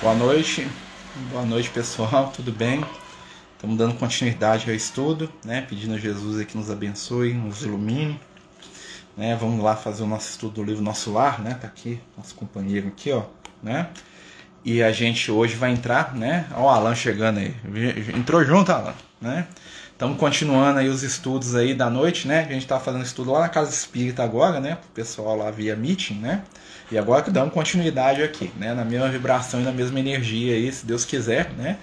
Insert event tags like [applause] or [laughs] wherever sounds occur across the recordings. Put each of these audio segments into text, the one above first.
Boa noite, boa noite pessoal, [laughs] tudo bem? Estamos dando continuidade ao estudo, né? Pedindo a Jesus que nos abençoe, nos ilumine, né? Vamos lá fazer o nosso estudo do livro Nosso Lar, né? Tá aqui nosso companheiro aqui, ó, né? E a gente hoje vai entrar, né? Ó, o Alan chegando aí, entrou junto, Alan, né? Estamos continuando aí os estudos aí da noite, né? A gente está fazendo estudo lá na Casa Espírita agora, né? O pessoal lá via meeting, né? E agora que damos continuidade aqui, né? Na mesma vibração e na mesma energia aí, se Deus quiser, né?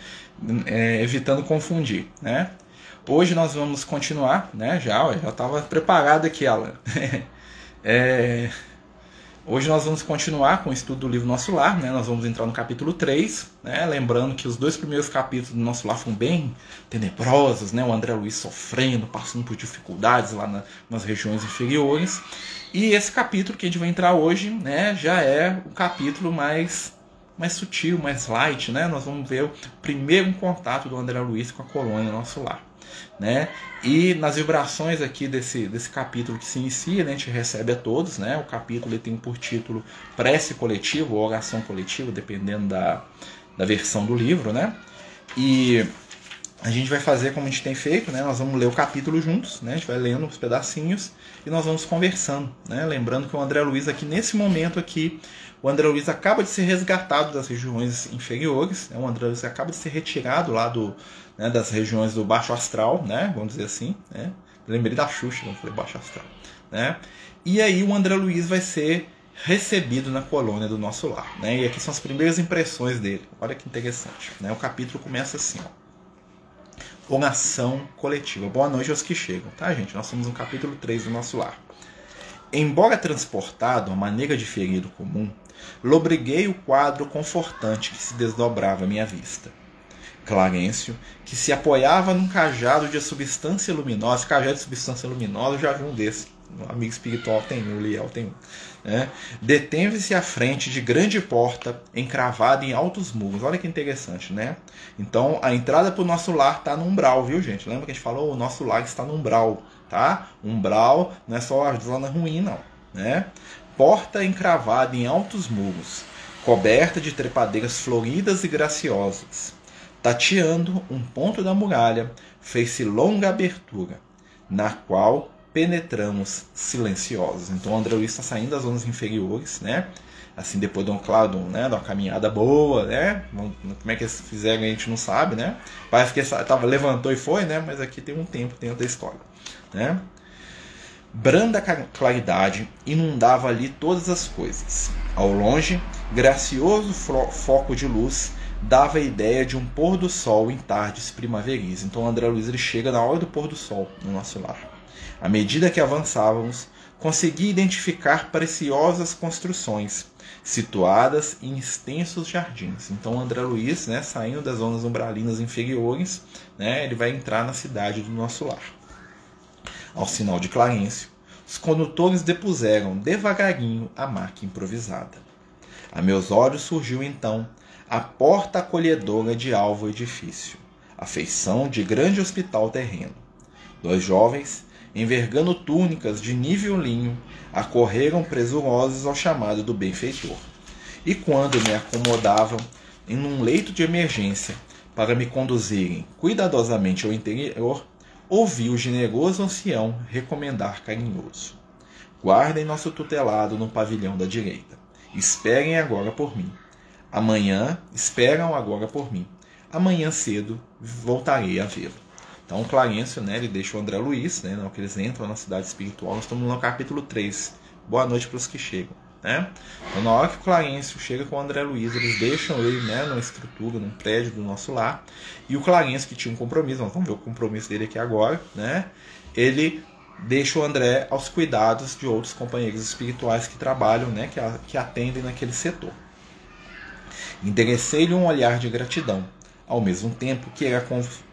É, evitando confundir, né? Hoje nós vamos continuar, né? Já, já estava preparado aqui, Alan. [laughs] é, Hoje nós vamos continuar com o estudo do livro Nosso Lar, né? Nós vamos entrar no capítulo 3, né? Lembrando que os dois primeiros capítulos do Nosso Lar foram bem tenebrosos, né? O André Luiz sofrendo, passando por dificuldades lá na, nas regiões inferiores. E esse capítulo que a gente vai entrar hoje, né, já é o capítulo mais mais sutil, mais light, né? Nós vamos ver o primeiro contato do André Luiz com a colônia Nosso Lar né? E nas vibrações aqui desse, desse capítulo que se inicia, né, a gente recebe a todos, né? O capítulo tem por título Prece Coletiva ou Oração Coletiva, dependendo da, da versão do livro, né? E a gente vai fazer como a gente tem feito, né? Nós vamos ler o capítulo juntos, né? A gente vai lendo os pedacinhos e nós vamos conversando, né? Lembrando que o André Luiz aqui nesse momento aqui, o André Luiz acaba de ser resgatado das regiões inferiores, né? O André Luiz acaba de ser retirado lá do, né, das regiões do baixo astral, né, vamos dizer assim. Né? Lembrei da Xuxa quando falei baixo astral. Né? E aí o André Luiz vai ser recebido na colônia do nosso lar. Né? E aqui são as primeiras impressões dele. Olha que interessante. Né? O capítulo começa assim. Ó. Oração coletiva. Boa noite aos que chegam. Tá, gente? Nós somos no capítulo 3 do nosso lar. Embora transportado à maneira de ferido comum, lobriguei o quadro confortante que se desdobrava à minha vista Clarencio, que se apoiava num cajado de substância luminosa. Cajado de substância luminosa, eu já vi um desse. Um amigo espiritual tem um, o Liel tem um. Né? Deteve-se à frente de grande porta encravada em altos muros. Olha que interessante, né? Então, a entrada para o nosso lar está no umbral, viu, gente? Lembra que a gente falou? O nosso lar está no umbral, tá? Umbral não é só a zona ruim, não. Né? Porta encravada em altos muros, coberta de trepadeiras floridas e graciosas Tateando um ponto da muralha, fez-se longa abertura, na qual penetramos silenciosos. Então André Luiz está saindo das zonas inferiores, né? Assim, depois de um, claro, né, de uma caminhada boa, né? Como é que eles fizeram a gente não sabe, né? Parece que tava, levantou e foi, né? Mas aqui tem um tempo dentro da história, né? Branda claridade inundava ali todas as coisas. Ao longe, gracioso foco de luz dava a ideia de um pôr do sol em tardes primaveris. Então André Luiz ele chega na hora do pôr do sol no nosso lar. À medida que avançávamos, consegui identificar preciosas construções situadas em extensos jardins. Então André Luiz, né, saindo das zonas umbralinas inferiores, né, ele vai entrar na cidade do nosso lar. Ao sinal de Clarencio, os condutores depuseram devagarinho a marca improvisada. A meus olhos surgiu então a porta acolhedora de alvo edifício, a feição de grande hospital terreno. Dois jovens, envergando túnicas de nível linho, acorreram presurosos ao chamado do benfeitor. E quando me acomodavam em um leito de emergência para me conduzirem cuidadosamente ao interior, ouvi o generoso ancião recomendar carinhoso: Guardem nosso tutelado no pavilhão da direita. Esperem agora por mim. Amanhã esperam agora por mim. Amanhã cedo voltarei a vê-lo. Então, Clarencio, né, ele deixa o André Luiz, né, não, que eles entram na cidade espiritual. Nós estamos no capítulo 3. Boa noite para os que chegam. Né? Então, na hora que o Clarencio chega com o André Luiz, eles deixam ele né, numa estrutura, num prédio do nosso lar. E o Clarencio, que tinha um compromisso, nós vamos ver o compromisso dele aqui agora, né? ele deixa o André aos cuidados de outros companheiros espirituais que trabalham, né, que atendem naquele setor. Enderecei-lhe um olhar de gratidão, ao mesmo tempo que era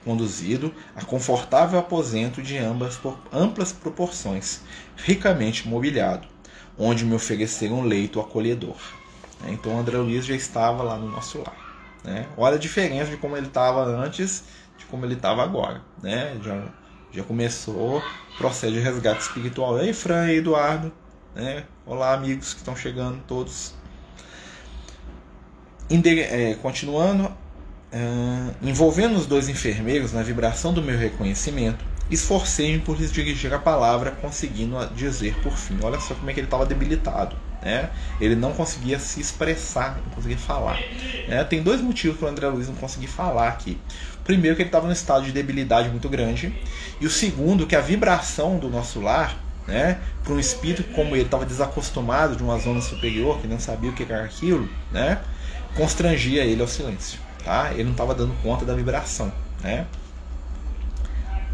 conduzido a confortável aposento de ambas amplas proporções, ricamente mobiliado, onde me ofereceram um leito acolhedor. Então André Luiz já estava lá no nosso lar. Né? Olha a diferença de como ele estava antes de como ele estava agora. Né? Já, já começou o processo de resgate espiritual. Ei, Fran e Eduardo. Né? Olá, amigos que estão chegando todos é, continuando, uh, envolvendo os dois enfermeiros na vibração do meu reconhecimento, esforcei-me por lhes dirigir a palavra, conseguindo dizer por fim. Olha só como é que ele estava debilitado. Né? Ele não conseguia se expressar, não conseguia falar. Né? Tem dois motivos para o André Luiz não conseguir falar aqui. Primeiro, que ele estava num estado de debilidade muito grande. E o segundo, que a vibração do nosso lar, né, para um espírito como ele estava desacostumado de uma zona superior, que não sabia o que era aquilo, né, constrangia ele ao silêncio. Tá? Ele não estava dando conta da vibração. Né?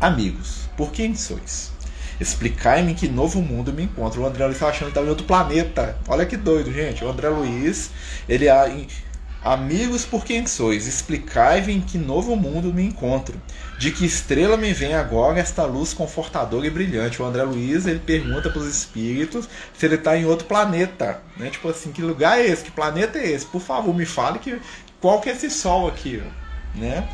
Amigos, por quem sois? Explicai-me em que novo mundo me encontro. O André Luiz estava achando que estava em outro planeta. Olha que doido, gente. O André Luiz, ele. Amigos, por quem sois? Explicai-me em que novo mundo me encontro. De que estrela me vem agora esta luz confortadora e brilhante? O André Luiz ele pergunta para os espíritos se ele está em outro planeta. Né? Tipo assim, que lugar é esse? Que planeta é esse? Por favor, me fale que, qual que é esse sol aqui. Né?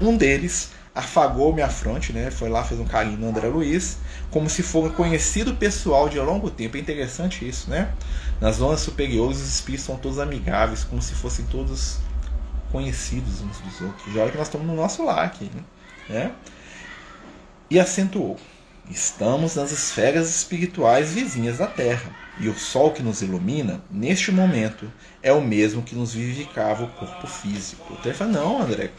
Um deles afagou minha fronte, né? Foi lá, fez um carinho no André Luiz, como se um conhecido pessoal de longo tempo. É interessante isso, né? Nas zonas superiores, os espíritos são todos amigáveis, como se fossem todos conhecidos uns dos outros. Já olha que nós estamos no nosso lar aqui, né? E acentuou: Estamos nas esferas espirituais vizinhas da Terra, e o sol que nos ilumina, neste momento, é o mesmo que nos vivificava o corpo físico. Então ele fala: Não, André,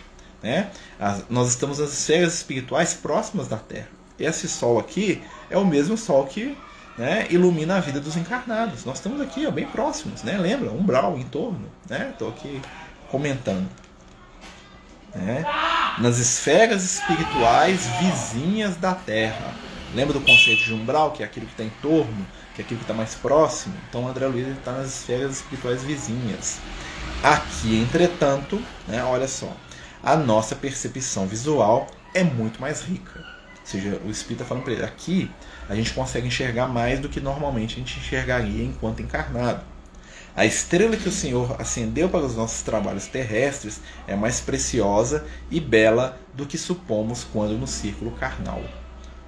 né? As, nós estamos nas esferas espirituais próximas da Terra. Esse Sol aqui é o mesmo Sol que né, ilumina a vida dos encarnados. Nós estamos aqui ó, bem próximos, né? lembra? Umbral, em torno. Estou né? aqui comentando. Né? Nas esferas espirituais vizinhas da Terra. Lembra do conceito de umbral, que é aquilo que está em torno, que é aquilo que está mais próximo? Então André Luiz está nas esferas espirituais vizinhas. Aqui, entretanto, né, olha só, a nossa percepção visual é muito mais rica. Seja, o espírito está falando para ele, aqui a gente consegue enxergar mais do que normalmente a gente enxergaria enquanto encarnado. A estrela que o Senhor acendeu para os nossos trabalhos terrestres é mais preciosa e bela do que supomos quando no círculo carnal.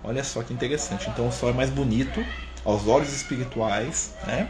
Olha só que interessante. Então o sol é mais bonito aos olhos espirituais, né?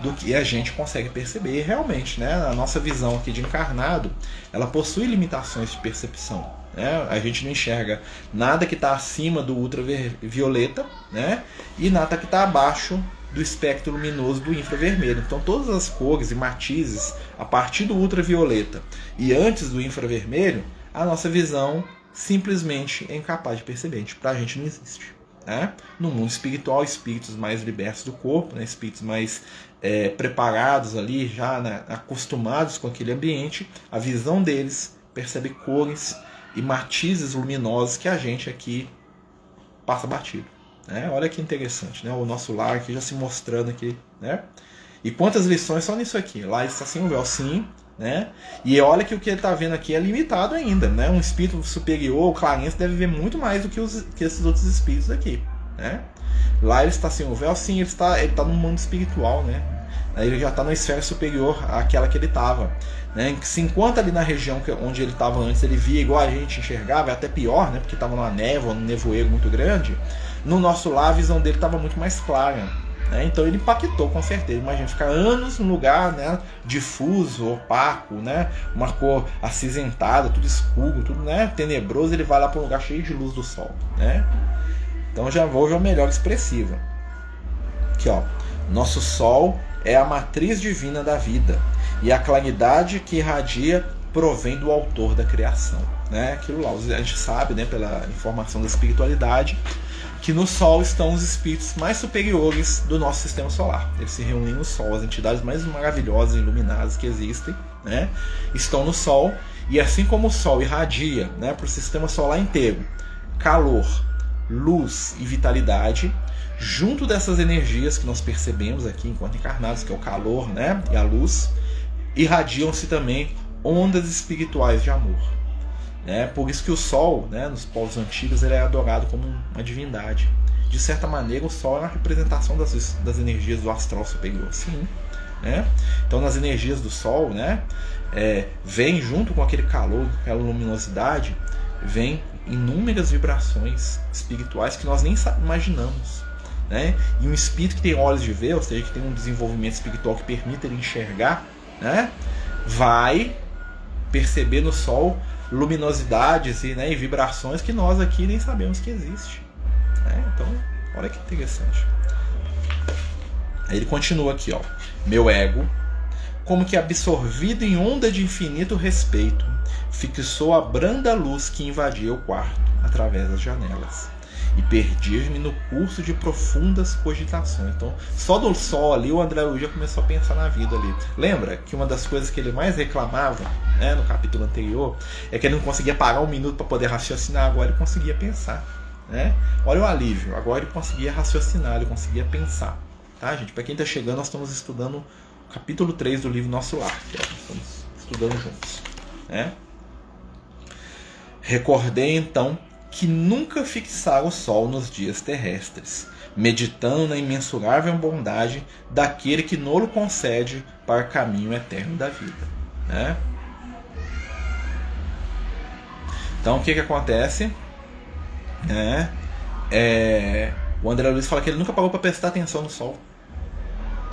do que a gente consegue perceber. E realmente, né, a nossa visão aqui de encarnado, ela possui limitações de percepção. Né? A gente não enxerga nada que está acima do ultravioleta né? e nada que está abaixo do espectro luminoso do infravermelho. Então, todas as cores e matizes a partir do ultravioleta e antes do infravermelho, a nossa visão simplesmente é incapaz de perceber. Para a gente não existe. Né? No mundo espiritual, espíritos mais libertos do corpo, né? espíritos mais é, preparados ali, já né, acostumados com aquele ambiente, a visão deles percebe cores e matizes luminosos que a gente aqui passa batido. Né? Olha que interessante, né? o nosso lar aqui já se mostrando aqui. Né? E quantas lições só nisso aqui? Lá está sem o véu, sim. Né? E olha que o que ele está vendo aqui é limitado ainda. Né? Um espírito superior, o clarence, deve ver muito mais do que, os, que esses outros espíritos aqui. Né? Lá ele está sem o véu, sim, ele está, ele está no mundo espiritual, né? Ele já está na esfera superior àquela que ele estava. Né? Se enquanto ali na região onde ele estava antes ele via igual a gente enxergava, até pior, né? porque estava numa névoa, num nevoeiro muito grande, no nosso lá a visão dele estava muito mais clara. Né? Então ele impactou com certeza. Imagina ficar anos num lugar né, difuso, opaco, né? uma cor acinzentada, tudo escuro, tudo né, tenebroso. Ele vai lá para um lugar cheio de luz do sol. Né? Então já vou já melhor expressiva. Aqui, ó. Nosso sol é a matriz divina da vida e a claridade que irradia provém do autor da criação. Né? Aquilo lá, a gente sabe, né, pela informação da espiritualidade, que no Sol estão os espíritos mais superiores do nosso sistema solar. Eles se reúnem no Sol, as entidades mais maravilhosas e iluminadas que existem, né, estão no Sol, e assim como o Sol irradia né, para o sistema solar inteiro calor, luz e vitalidade, junto dessas energias que nós percebemos aqui enquanto encarnados, que é o calor né, e a luz, irradiam-se também ondas espirituais de amor. Né? Por isso que o Sol, né, nos povos antigos, ele é adorado como uma divindade. De certa maneira, o Sol é uma representação das, das energias do astral superior. Sim. Né? Então, nas energias do Sol, né, é, vem junto com aquele calor, aquela luminosidade, vem inúmeras vibrações espirituais que nós nem imaginamos. Né? E um espírito que tem olhos de ver, ou seja, que tem um desenvolvimento espiritual que permite ele enxergar, né? vai perceber no Sol luminosidades e, né, e vibrações que nós aqui nem sabemos que existe. Né? Então, olha que interessante. Aí ele continua aqui, ó. Meu ego, como que absorvido em onda de infinito respeito, fixou a branda luz que invadia o quarto através das janelas e perdi-me no curso de profundas cogitações. Então, só do sol ali, o André Luiz já começou a pensar na vida ali. Lembra que uma das coisas que ele mais reclamava, né, no capítulo anterior, é que ele não conseguia parar um minuto para poder raciocinar, agora ele conseguia pensar. Né? Olha o alívio, agora ele conseguia raciocinar, ele conseguia pensar. Tá, gente? Para quem está chegando, nós estamos estudando o capítulo 3 do livro Nosso Lar, que é, estamos estudando juntos. Né? Recordei então que nunca fixara o sol nos dias terrestres, meditando na imensurável bondade daquele que nolo concede para o caminho eterno da vida. Né? Então o que, que acontece? É, é, o André Luiz fala que ele nunca parou para prestar atenção no sol.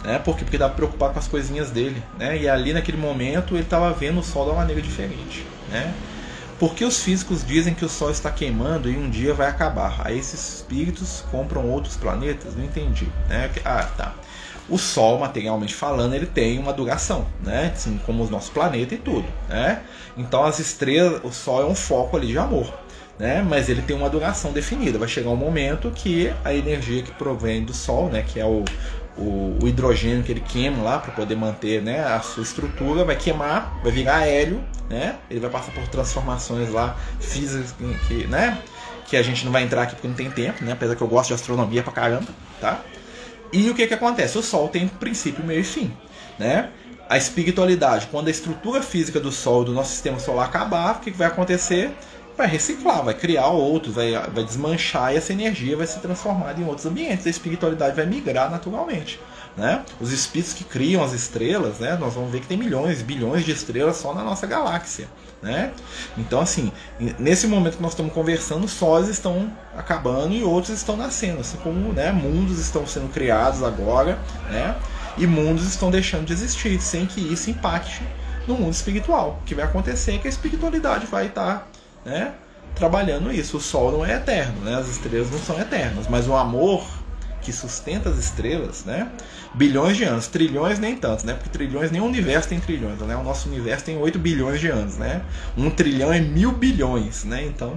Né? Por quê? Porque dava preocupar com as coisinhas dele. Né? E ali naquele momento ele estava vendo o sol de uma maneira diferente. Né? Por que os físicos dizem que o Sol está queimando e um dia vai acabar? Aí esses espíritos compram outros planetas? Não entendi. Né? Ah, tá. O Sol, materialmente falando, ele tem uma duração, né? Assim como o nosso planeta e tudo, né? Então as estrelas, o Sol é um foco ali de amor, né? Mas ele tem uma duração definida. Vai chegar um momento que a energia que provém do Sol, né? Que é o, o, o hidrogênio que ele queima lá para poder manter né, a sua estrutura, vai queimar, vai virar hélio, né? Ele vai passar por transformações lá físicas que, né, que a gente não vai entrar aqui porque não tem tempo, né? Apesar que eu gosto de astronomia pra caramba, tá? E o que que acontece? O Sol tem princípio, meio e fim, né? A espiritualidade, quando a estrutura física do Sol, do nosso sistema solar acabar, o que, que vai acontecer? Vai reciclar, vai criar outros, vai, vai desmanchar e essa energia vai se transformar em outros ambientes. A espiritualidade vai migrar naturalmente. Né? Os espíritos que criam as estrelas, né? nós vamos ver que tem milhões, bilhões de estrelas só na nossa galáxia. Né? Então, assim, nesse momento que nós estamos conversando, sóis estão acabando e outros estão nascendo, assim como né, mundos estão sendo criados agora, né? e mundos estão deixando de existir, sem que isso impacte no mundo espiritual. O que vai acontecer é que a espiritualidade vai estar né, trabalhando isso. O Sol não é eterno, né, as estrelas não são eternas, mas o amor que sustenta as estrelas, né? Bilhões de anos, trilhões nem tanto, né? Porque trilhões, nem o universo tem trilhões, né? O nosso universo tem 8 bilhões de anos, né? Um trilhão é mil bilhões, né? Então,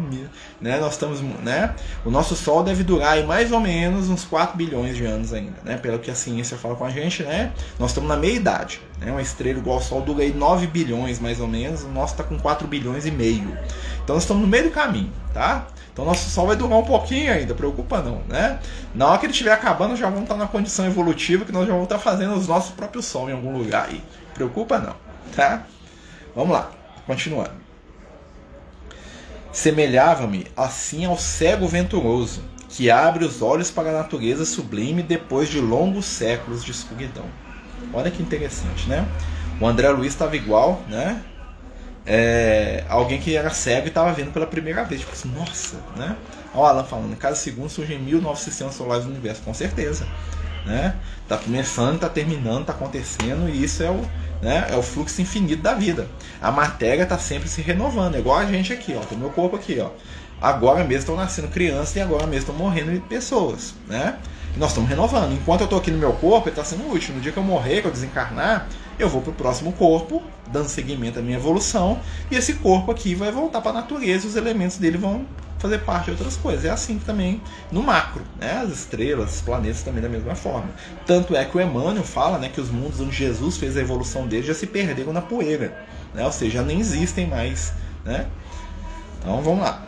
né? Nós estamos, né? O nosso Sol deve durar aí mais ou menos uns 4 bilhões de anos ainda, né? Pelo que a ciência fala com a gente, né? Nós estamos na meia idade, né? Uma estrela igual ao Sol dura aí 9 bilhões mais ou menos, o nosso está com 4 bilhões e meio. Então, nós estamos no meio do caminho, tá? Então nosso Sol vai durar um pouquinho ainda, preocupa não, né? Na hora que ele estiver acabando, já vamos estar na condição evolutiva que nós já vamos estar fazendo os nossos próprios Sol em algum lugar aí. Preocupa não, tá? Vamos lá, continuando. Semelhava-me assim ao cego venturoso, que abre os olhos para a natureza sublime depois de longos séculos de escuridão. Olha que interessante, né? O André Luiz estava igual, né? É, alguém que era cego e estava vendo pela primeira vez. Tipo assim, nossa, né? Olha o Alan falando, cada segundo surgem mil novos sistemas solares no universo, com certeza. Né? Tá começando, tá terminando, tá acontecendo, e isso é o, né, é o fluxo infinito da vida. A matéria está sempre se renovando, é igual a gente aqui, ó. Tem meu corpo aqui, ó. Agora mesmo estão nascendo crianças e agora mesmo estão morrendo pessoas, né? E nós estamos renovando. Enquanto eu estou aqui no meu corpo, ele está sendo útil. No dia que eu morrer, que eu desencarnar, eu vou para o próximo corpo, dando seguimento à minha evolução, e esse corpo aqui vai voltar para a natureza, os elementos dele vão fazer parte de outras coisas. É assim também no macro, né? As estrelas, os planetas também da mesma forma. Tanto é que o Emmanuel fala, né, que os mundos onde Jesus fez a evolução dele já se perderam na poeira, né? Ou seja, já nem existem mais, né? Então vamos lá.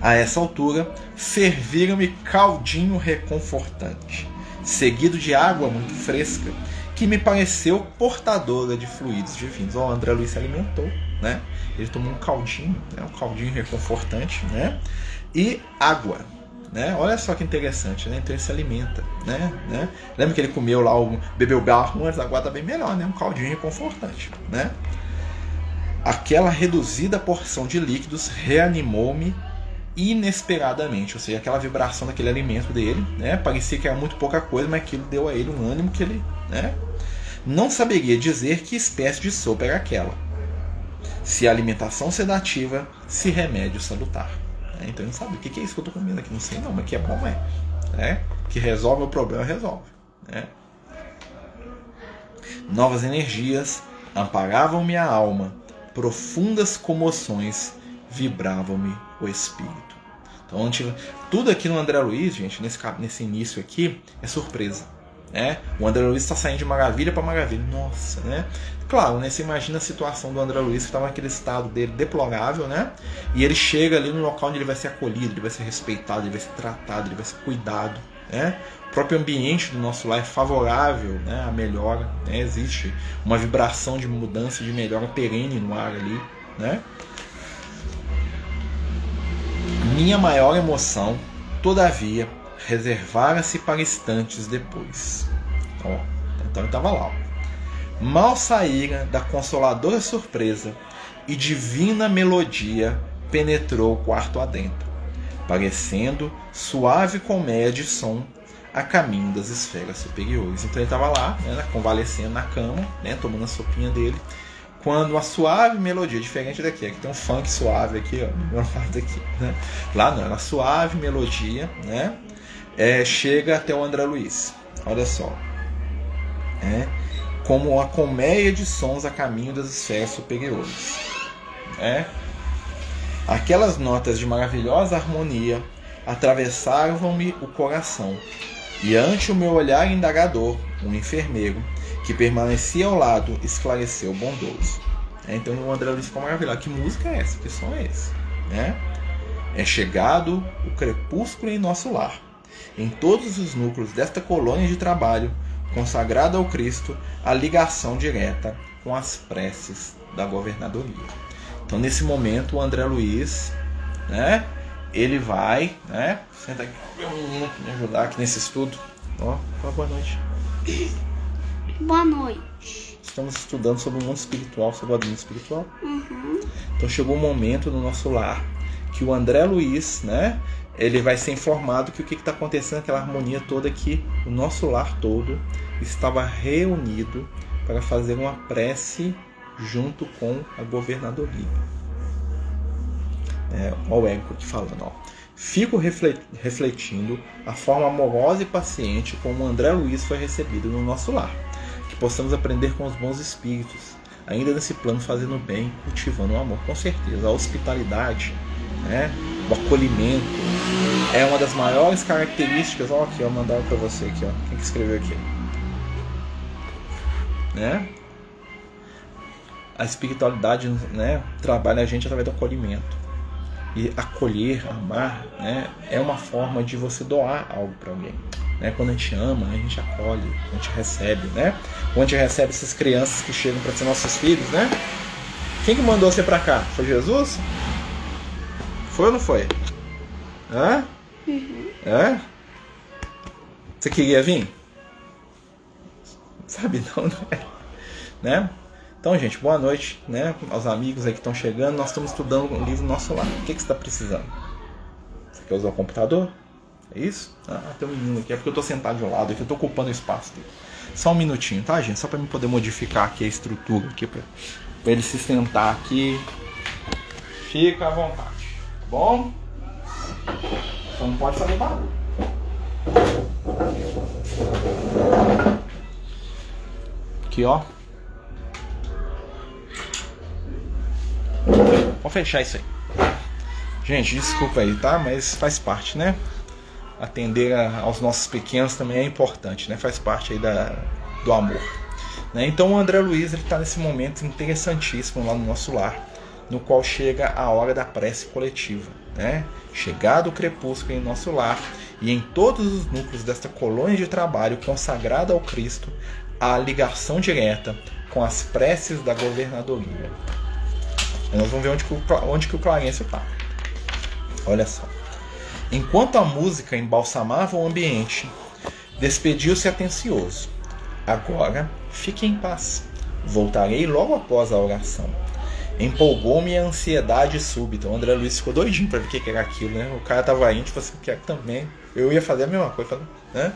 A essa altura, serviram-me caldinho reconfortante, seguido de água muito fresca, que me pareceu portadora de fluidos divinos. O André Luiz se alimentou, né? Ele tomou um caldinho, né? um caldinho reconfortante, né? E água, né? Olha só que interessante, né? Então ele se alimenta, né? né? Lembra que ele comeu lá, o, bebeu barro antes, agora tá bem melhor, né? Um caldinho reconfortante, né? Aquela reduzida porção de líquidos reanimou-me inesperadamente, ou seja, aquela vibração daquele alimento dele, né? Parecia que era muito pouca coisa, mas aquilo deu a ele um ânimo que ele, né? não saberia dizer que espécie de sopa era aquela. Se alimentação sedativa, se remédio salutar. É, então ele sabe o que é isso que eu estou comendo aqui. Não sei não, mas que é bom é. é. Que resolve o problema, resolve. É. Novas energias amparavam minha alma, profundas comoções vibravam-me o espírito. Então, tudo aqui no André Luiz, gente, nesse, nesse início aqui, é surpresa. Né? O André Luiz está saindo de maravilha para maravilha. Nossa, né? Claro, né? Você imagina a situação do André Luiz que estava naquele estado dele deplorável, né? E ele chega ali no local onde ele vai ser acolhido, ele vai ser respeitado, ele vai ser tratado, ele vai ser cuidado, né? O próprio ambiente do nosso lar é favorável né, à melhora, né? existe uma vibração de mudança, de melhora perene no ar ali, né? Minha maior emoção, todavia, reservara-se para instantes depois. Ó, então estava lá. Mal saíra da consoladora surpresa e divina melodia penetrou o quarto adentro, parecendo suave comédia de som a caminho das esferas superiores. Então ele estava lá, né, convalescendo na cama, né, tomando a sopinha dele, quando uma suave melodia, diferente daqui, aqui tem um funk suave aqui, ó, daqui, né? lá não, uma suave melodia, né, é, chega até o André Luiz. Olha só. É, como uma colmeia de sons a caminho das esferas superiores. É, aquelas notas de maravilhosa harmonia atravessavam-me o coração, e ante o meu olhar indagador, um enfermeiro, que permanecia ao lado, esclareceu bondoso. É, então o André Luiz ficou maravilhado. Que música é essa? Que som é esse? Né? É chegado o crepúsculo em nosso lar em todos os núcleos desta colônia de trabalho consagrada ao Cristo a ligação direta com as preces da governadoria. Então, nesse momento, o André Luiz, né, ele vai, né, senta aqui, meu menino, me ajudar aqui nesse estudo. Ó, boa noite. Boa noite. Estamos estudando sobre o mundo espiritual, sobre o mundo espiritual. Uhum. Então, chegou um momento no nosso lar que o André Luiz, né, ele vai ser informado que o que está acontecendo, aquela harmonia toda que o nosso lar todo estava reunido para fazer uma prece junto com a governadoria. É, olha o ego aqui falando, ó. Fico refletindo a forma amorosa e paciente como André Luiz foi recebido no nosso lar. Possamos aprender com os bons espíritos, ainda nesse plano fazendo bem, cultivando o amor. Com certeza, a hospitalidade né? O acolhimento é uma das maiores características. Olha aqui, eu mandar para você aqui, ó. Quem que escreveu aqui? Né? A espiritualidade, né, trabalha a gente através do acolhimento. E acolher, amar, né, é uma forma de você doar algo para alguém. Né? Quando a gente ama, a gente acolhe, a gente recebe, né? Quando a gente recebe essas crianças que chegam para ser nossos filhos, né? Quem que mandou você para cá? Foi Jesus? Foi ou não foi? Hã? Uhum. É? Você queria vir? Sabe [laughs] não, é? Né? Então, gente, boa noite, né? Aos amigos aí que estão chegando. Nós estamos estudando um livro nosso lá. O que, que você está precisando? Você quer usar o computador? É isso? Ah, tem um menino aqui. É porque eu estou sentado de um lado aqui, eu estou ocupando o espaço dele. Só um minutinho, tá, gente? Só para mim poder modificar aqui a estrutura aqui para ele se sentar aqui. Fica à vontade. Bom? Só não pode fazer barulho. Aqui, ó. Vou fechar isso aí. Gente, desculpa aí, tá? Mas faz parte, né? Atender a, aos nossos pequenos também é importante, né? Faz parte aí da, do amor. Né? Então o André Luiz está nesse momento interessantíssimo lá no nosso lar no qual chega a hora da prece coletiva. Né? Chegado o crepúsculo em nosso lar e em todos os núcleos desta colônia de trabalho consagrada ao Cristo, a ligação direta com as preces da governadoria. Nós vamos ver onde que o, onde que o Clarence está. Olha só. Enquanto a música embalsamava o ambiente, despediu-se atencioso. Agora, fique em paz. Voltarei logo após a oração. Empolgou-me a ansiedade súbita. O André Luiz ficou doidinho pra ver o que era aquilo, né? O cara tava indo, tipo assim, quero também. Eu ia fazer a mesma coisa, né?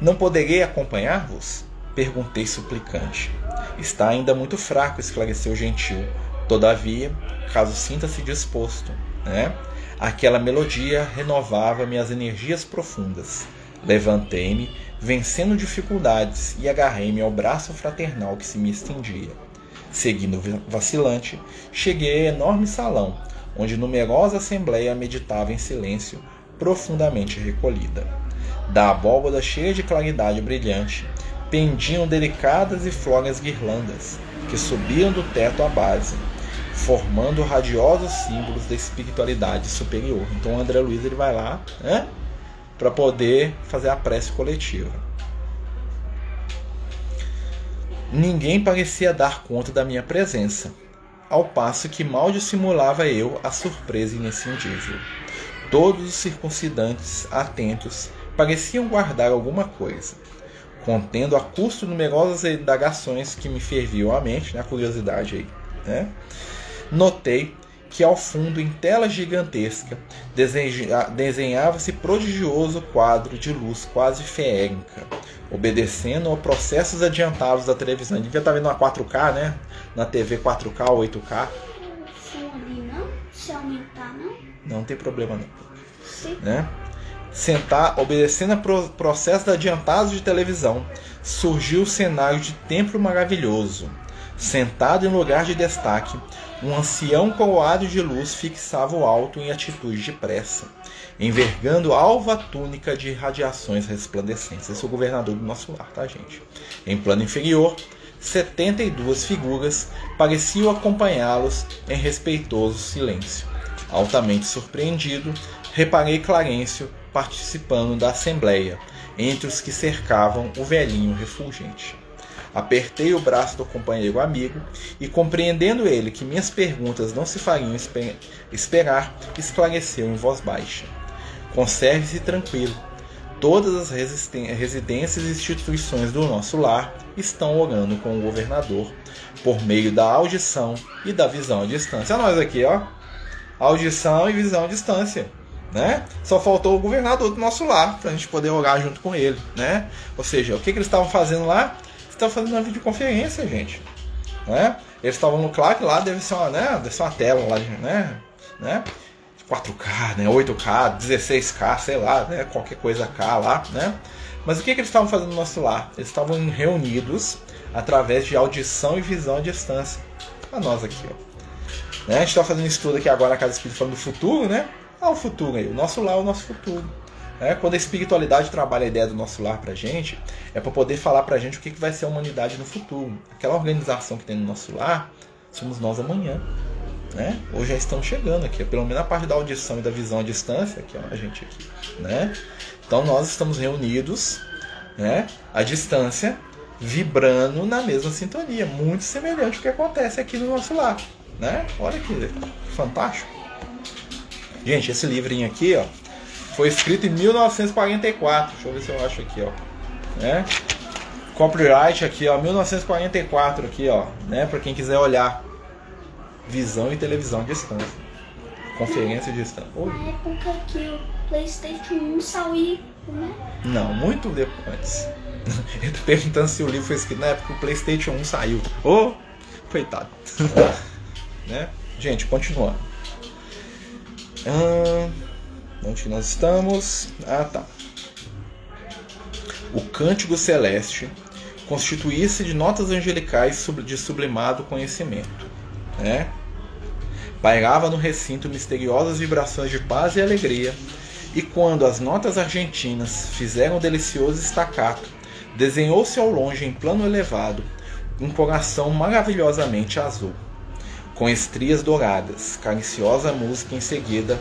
Não poderei acompanhar-vos? Perguntei suplicante. Está ainda muito fraco, esclareceu gentil. Todavia, caso sinta-se disposto, né? Aquela melodia renovava minhas energias profundas. Levantei-me, vencendo dificuldades, e agarrei-me ao braço fraternal que se me estendia. Seguindo vacilante, cheguei ao enorme salão, onde numerosa assembleia meditava em silêncio, profundamente recolhida. Da abóbada cheia de claridade brilhante, pendiam delicadas e flores guirlandas, que subiam do teto à base, formando radiosos símbolos da espiritualidade superior. Então o André Luiz ele vai lá né, para poder fazer a prece coletiva. Ninguém parecia dar conta da minha presença, ao passo que mal dissimulava eu a surpresa inescindível. Todos os circuncidantes, atentos, pareciam guardar alguma coisa, contendo a custo numerosas indagações que me ferviam a mente, na né, curiosidade aí, né? Notei que ao fundo, em tela gigantesca, desenhava-se prodigioso quadro de luz quase feérica, obedecendo a processos adiantados da televisão. Devia estar vendo uma 4K, né? Na TV 4K ou 8K. não? Se aumentar, não? Não tem problema não. Sim. Né? Sentar, obedecendo a processos adiantados de televisão, surgiu o cenário de templo maravilhoso. Sentado em lugar de destaque, um ancião coroado de luz fixava o alto em atitude de pressa, envergando alva túnica de radiações resplandecentes. Esse é o governador do nosso lar, tá, gente? Em plano inferior, 72 figuras pareciam acompanhá-los em respeitoso silêncio. Altamente surpreendido, reparei Clarencio participando da assembleia, entre os que cercavam o velhinho refulgente. Apertei o braço do companheiro amigo e, compreendendo ele que minhas perguntas não se fariam esperar, esclareceu em voz baixa: Conserve-se tranquilo. Todas as residências e instituições do nosso lar estão orando com o governador por meio da audição e da visão à distância. Olha nós aqui, ó. Audição e visão à distância. Né? Só faltou o governador do nosso lar para a gente poder orar junto com ele, né? Ou seja, o que, que eles estavam fazendo lá? Está fazendo uma videoconferência, gente. Né? Eles estavam no Clark lá, deve ser uma, né? Deve ser uma tela lá, né? né? 4K, né? 8K, 16K, sei lá, né? Qualquer coisa K lá, né? Mas o que, que eles estavam fazendo no nosso lar? Eles estavam reunidos através de audição e visão à distância. A nós aqui, ó. Né? A gente está fazendo estudo aqui agora na Casa Espírita falando do futuro, né? Ah, o futuro aí. O nosso lar é o nosso futuro. É, quando a espiritualidade trabalha a ideia do nosso lar pra gente, é para poder falar pra gente o que, que vai ser a humanidade no futuro. Aquela organização que tem no nosso lar, somos nós amanhã. Né? Hoje já estamos chegando aqui, pelo menos a parte da audição e da visão à distância, que é a gente aqui. Né? Então nós estamos reunidos né, à distância, vibrando na mesma sintonia, muito semelhante ao que acontece aqui no nosso lar. Né? Olha que fantástico. Gente, esse livrinho aqui, ó, foi escrito em 1944. Deixa eu ver se eu acho aqui, ó. Né? Copyright aqui, ó, 1944 aqui, ó, né, para quem quiser olhar. Visão e televisão de distância. Conferência de distância. Oi. Na época que o PlayStation 1 saiu, né? Não, muito depois. [laughs] Ele tá perguntando se o livro foi escrito na época que o PlayStation 1 saiu. Ô, oh, coitado. [laughs] né? Gente, continuando. Hum... Onde nós estamos? Ah, tá. O cântico celeste constituísse de notas angelicais de sublimado conhecimento, né? Pairava no recinto misteriosas vibrações de paz e alegria, e quando as notas argentinas fizeram o delicioso estacato, desenhou-se ao longe em plano elevado um coração maravilhosamente azul com estrias douradas, cariciosa música em seguida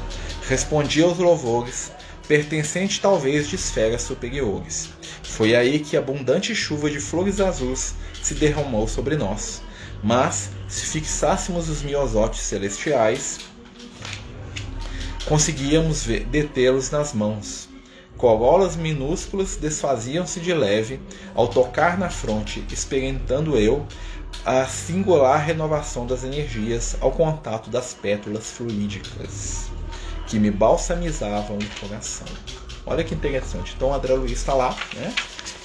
respondia aos louvores, pertencente talvez de esferas superiores. Foi aí que abundante chuva de flores azuis se derramou sobre nós. Mas, se fixássemos os miosotes celestiais, conseguíamos detê-los nas mãos. Corolas minúsculas desfaziam-se de leve ao tocar na fronte, experimentando eu a singular renovação das energias ao contato das pétalas fluídicas que me balsamizavam o coração. Olha que interessante. Então André Luiz está lá, né?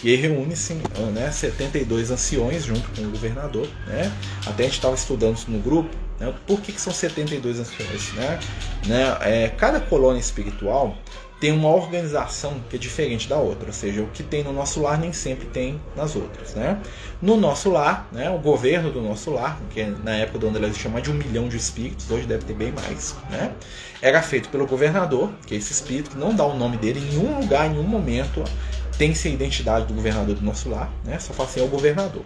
E aí reúne-se né, 72 anciões junto com o governador. Né? Até a gente estava estudando isso no grupo. Né? Por que, que são 72 anciões? Né? Né? É, cada colônia espiritual tem uma organização que é diferente da outra, ou seja, o que tem no nosso lar nem sempre tem nas outras. Né? No nosso lar, né, o governo do nosso lar, que na época do André chama de um milhão de espíritos, hoje deve ter bem mais, né? era feito pelo governador, que é esse espírito que não dá o nome dele em nenhum lugar, em nenhum momento, tem-se a identidade do governador do nosso lar, né? só fala assim, é o governador.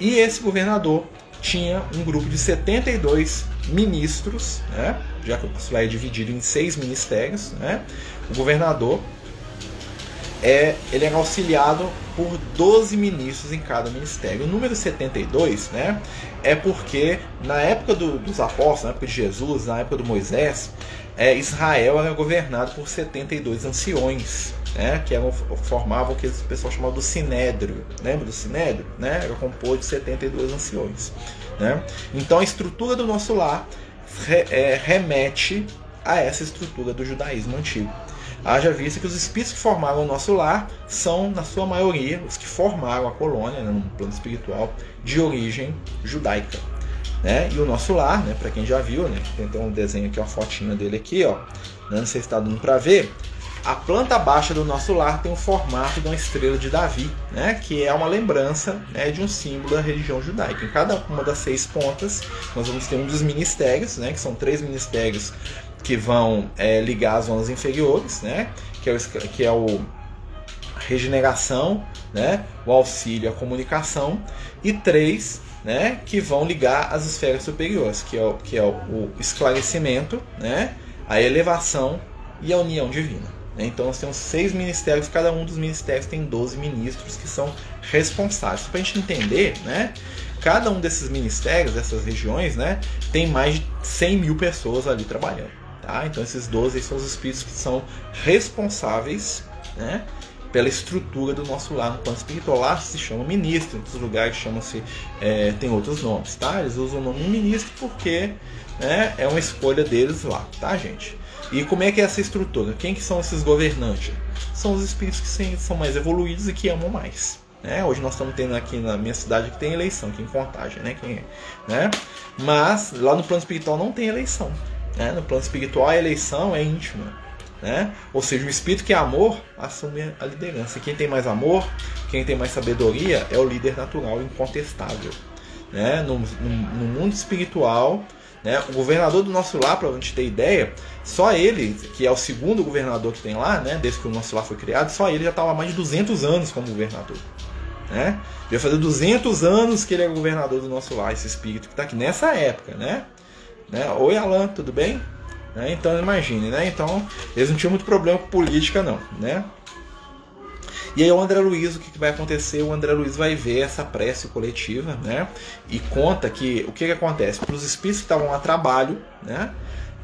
E esse governador tinha um grupo de 72 ministros, né? já que o lar é dividido em seis ministérios, né? o governador é, ele era auxiliado por 12 ministros em cada ministério. O número 72 né, é porque na época do, dos apóstolos, na época de Jesus, na época do Moisés, é, Israel era governado por 72 anciões, né, que eram, formavam o que o pessoal chamava do Sinédrio. Lembra do Sinédrio? Né? Era composto de 72 anciões. Né? Então a estrutura do nosso lar re, é, remete a essa estrutura do judaísmo antigo. Haja vista que os espíritos que formaram o nosso lar são, na sua maioria, os que formaram a colônia, né, no plano espiritual, de origem judaica. Né? E o nosso lar, né, para quem já viu, né, tem um desenho aqui, uma fotinha dele aqui, ó, né, não sei se está dando para ver, a planta baixa do nosso lar tem o formato de uma estrela de Davi, né, que é uma lembrança né, de um símbolo da religião judaica. Em cada uma das seis pontas, nós vamos ter um dos ministérios, né, que são três ministérios que vão é, ligar as zonas inferiores, né? Que é o, que é o regeneração, né? O auxílio à comunicação e três, né? Que vão ligar as esferas superiores, que é o, que é o esclarecimento, né? A elevação e a união divina. Então nós temos seis ministérios, cada um dos ministérios tem 12 ministros que são responsáveis. Para a gente entender, né? Cada um desses ministérios, dessas regiões, né, tem mais de 100 mil pessoas ali trabalhando. Tá? Então esses 12 são os espíritos que são responsáveis né, pela estrutura do nosso lar no plano espiritual. Lá se chama ministro, em outros lugares chamam-se, é, tem outros nomes, tá? Eles usam o nome ministro porque né, é uma escolha deles lá, tá, gente? E como é que é essa estrutura? Quem que são esses governantes? São os espíritos que são mais evoluídos e que amam mais. Né? Hoje nós estamos tendo aqui na minha cidade que tem eleição, aqui em Contagem, né? Quem, né? Mas lá no plano espiritual não tem eleição. Né? No plano espiritual, a eleição é íntima. Né? Ou seja, o espírito que é amor assume a liderança. Quem tem mais amor, quem tem mais sabedoria, é o líder natural, incontestável. Né? No, no, no mundo espiritual, né? o governador do nosso lar, para a gente ter ideia, só ele, que é o segundo governador que tem lá, né? desde que o nosso lar foi criado, só ele já estava há mais de 200 anos como governador. Né? Vai fazer 200 anos que ele é governador do nosso lar, esse espírito que está aqui nessa época. Né? Né? Oi, Alan, tudo bem? Né? Então, imagine, né? Então, eles não tinham muito problema com política, não, né? E aí o André Luiz, o que, que vai acontecer? O André Luiz vai ver essa prece coletiva, né? E conta que o que, que acontece? Para os espíritos que estavam a trabalho, né?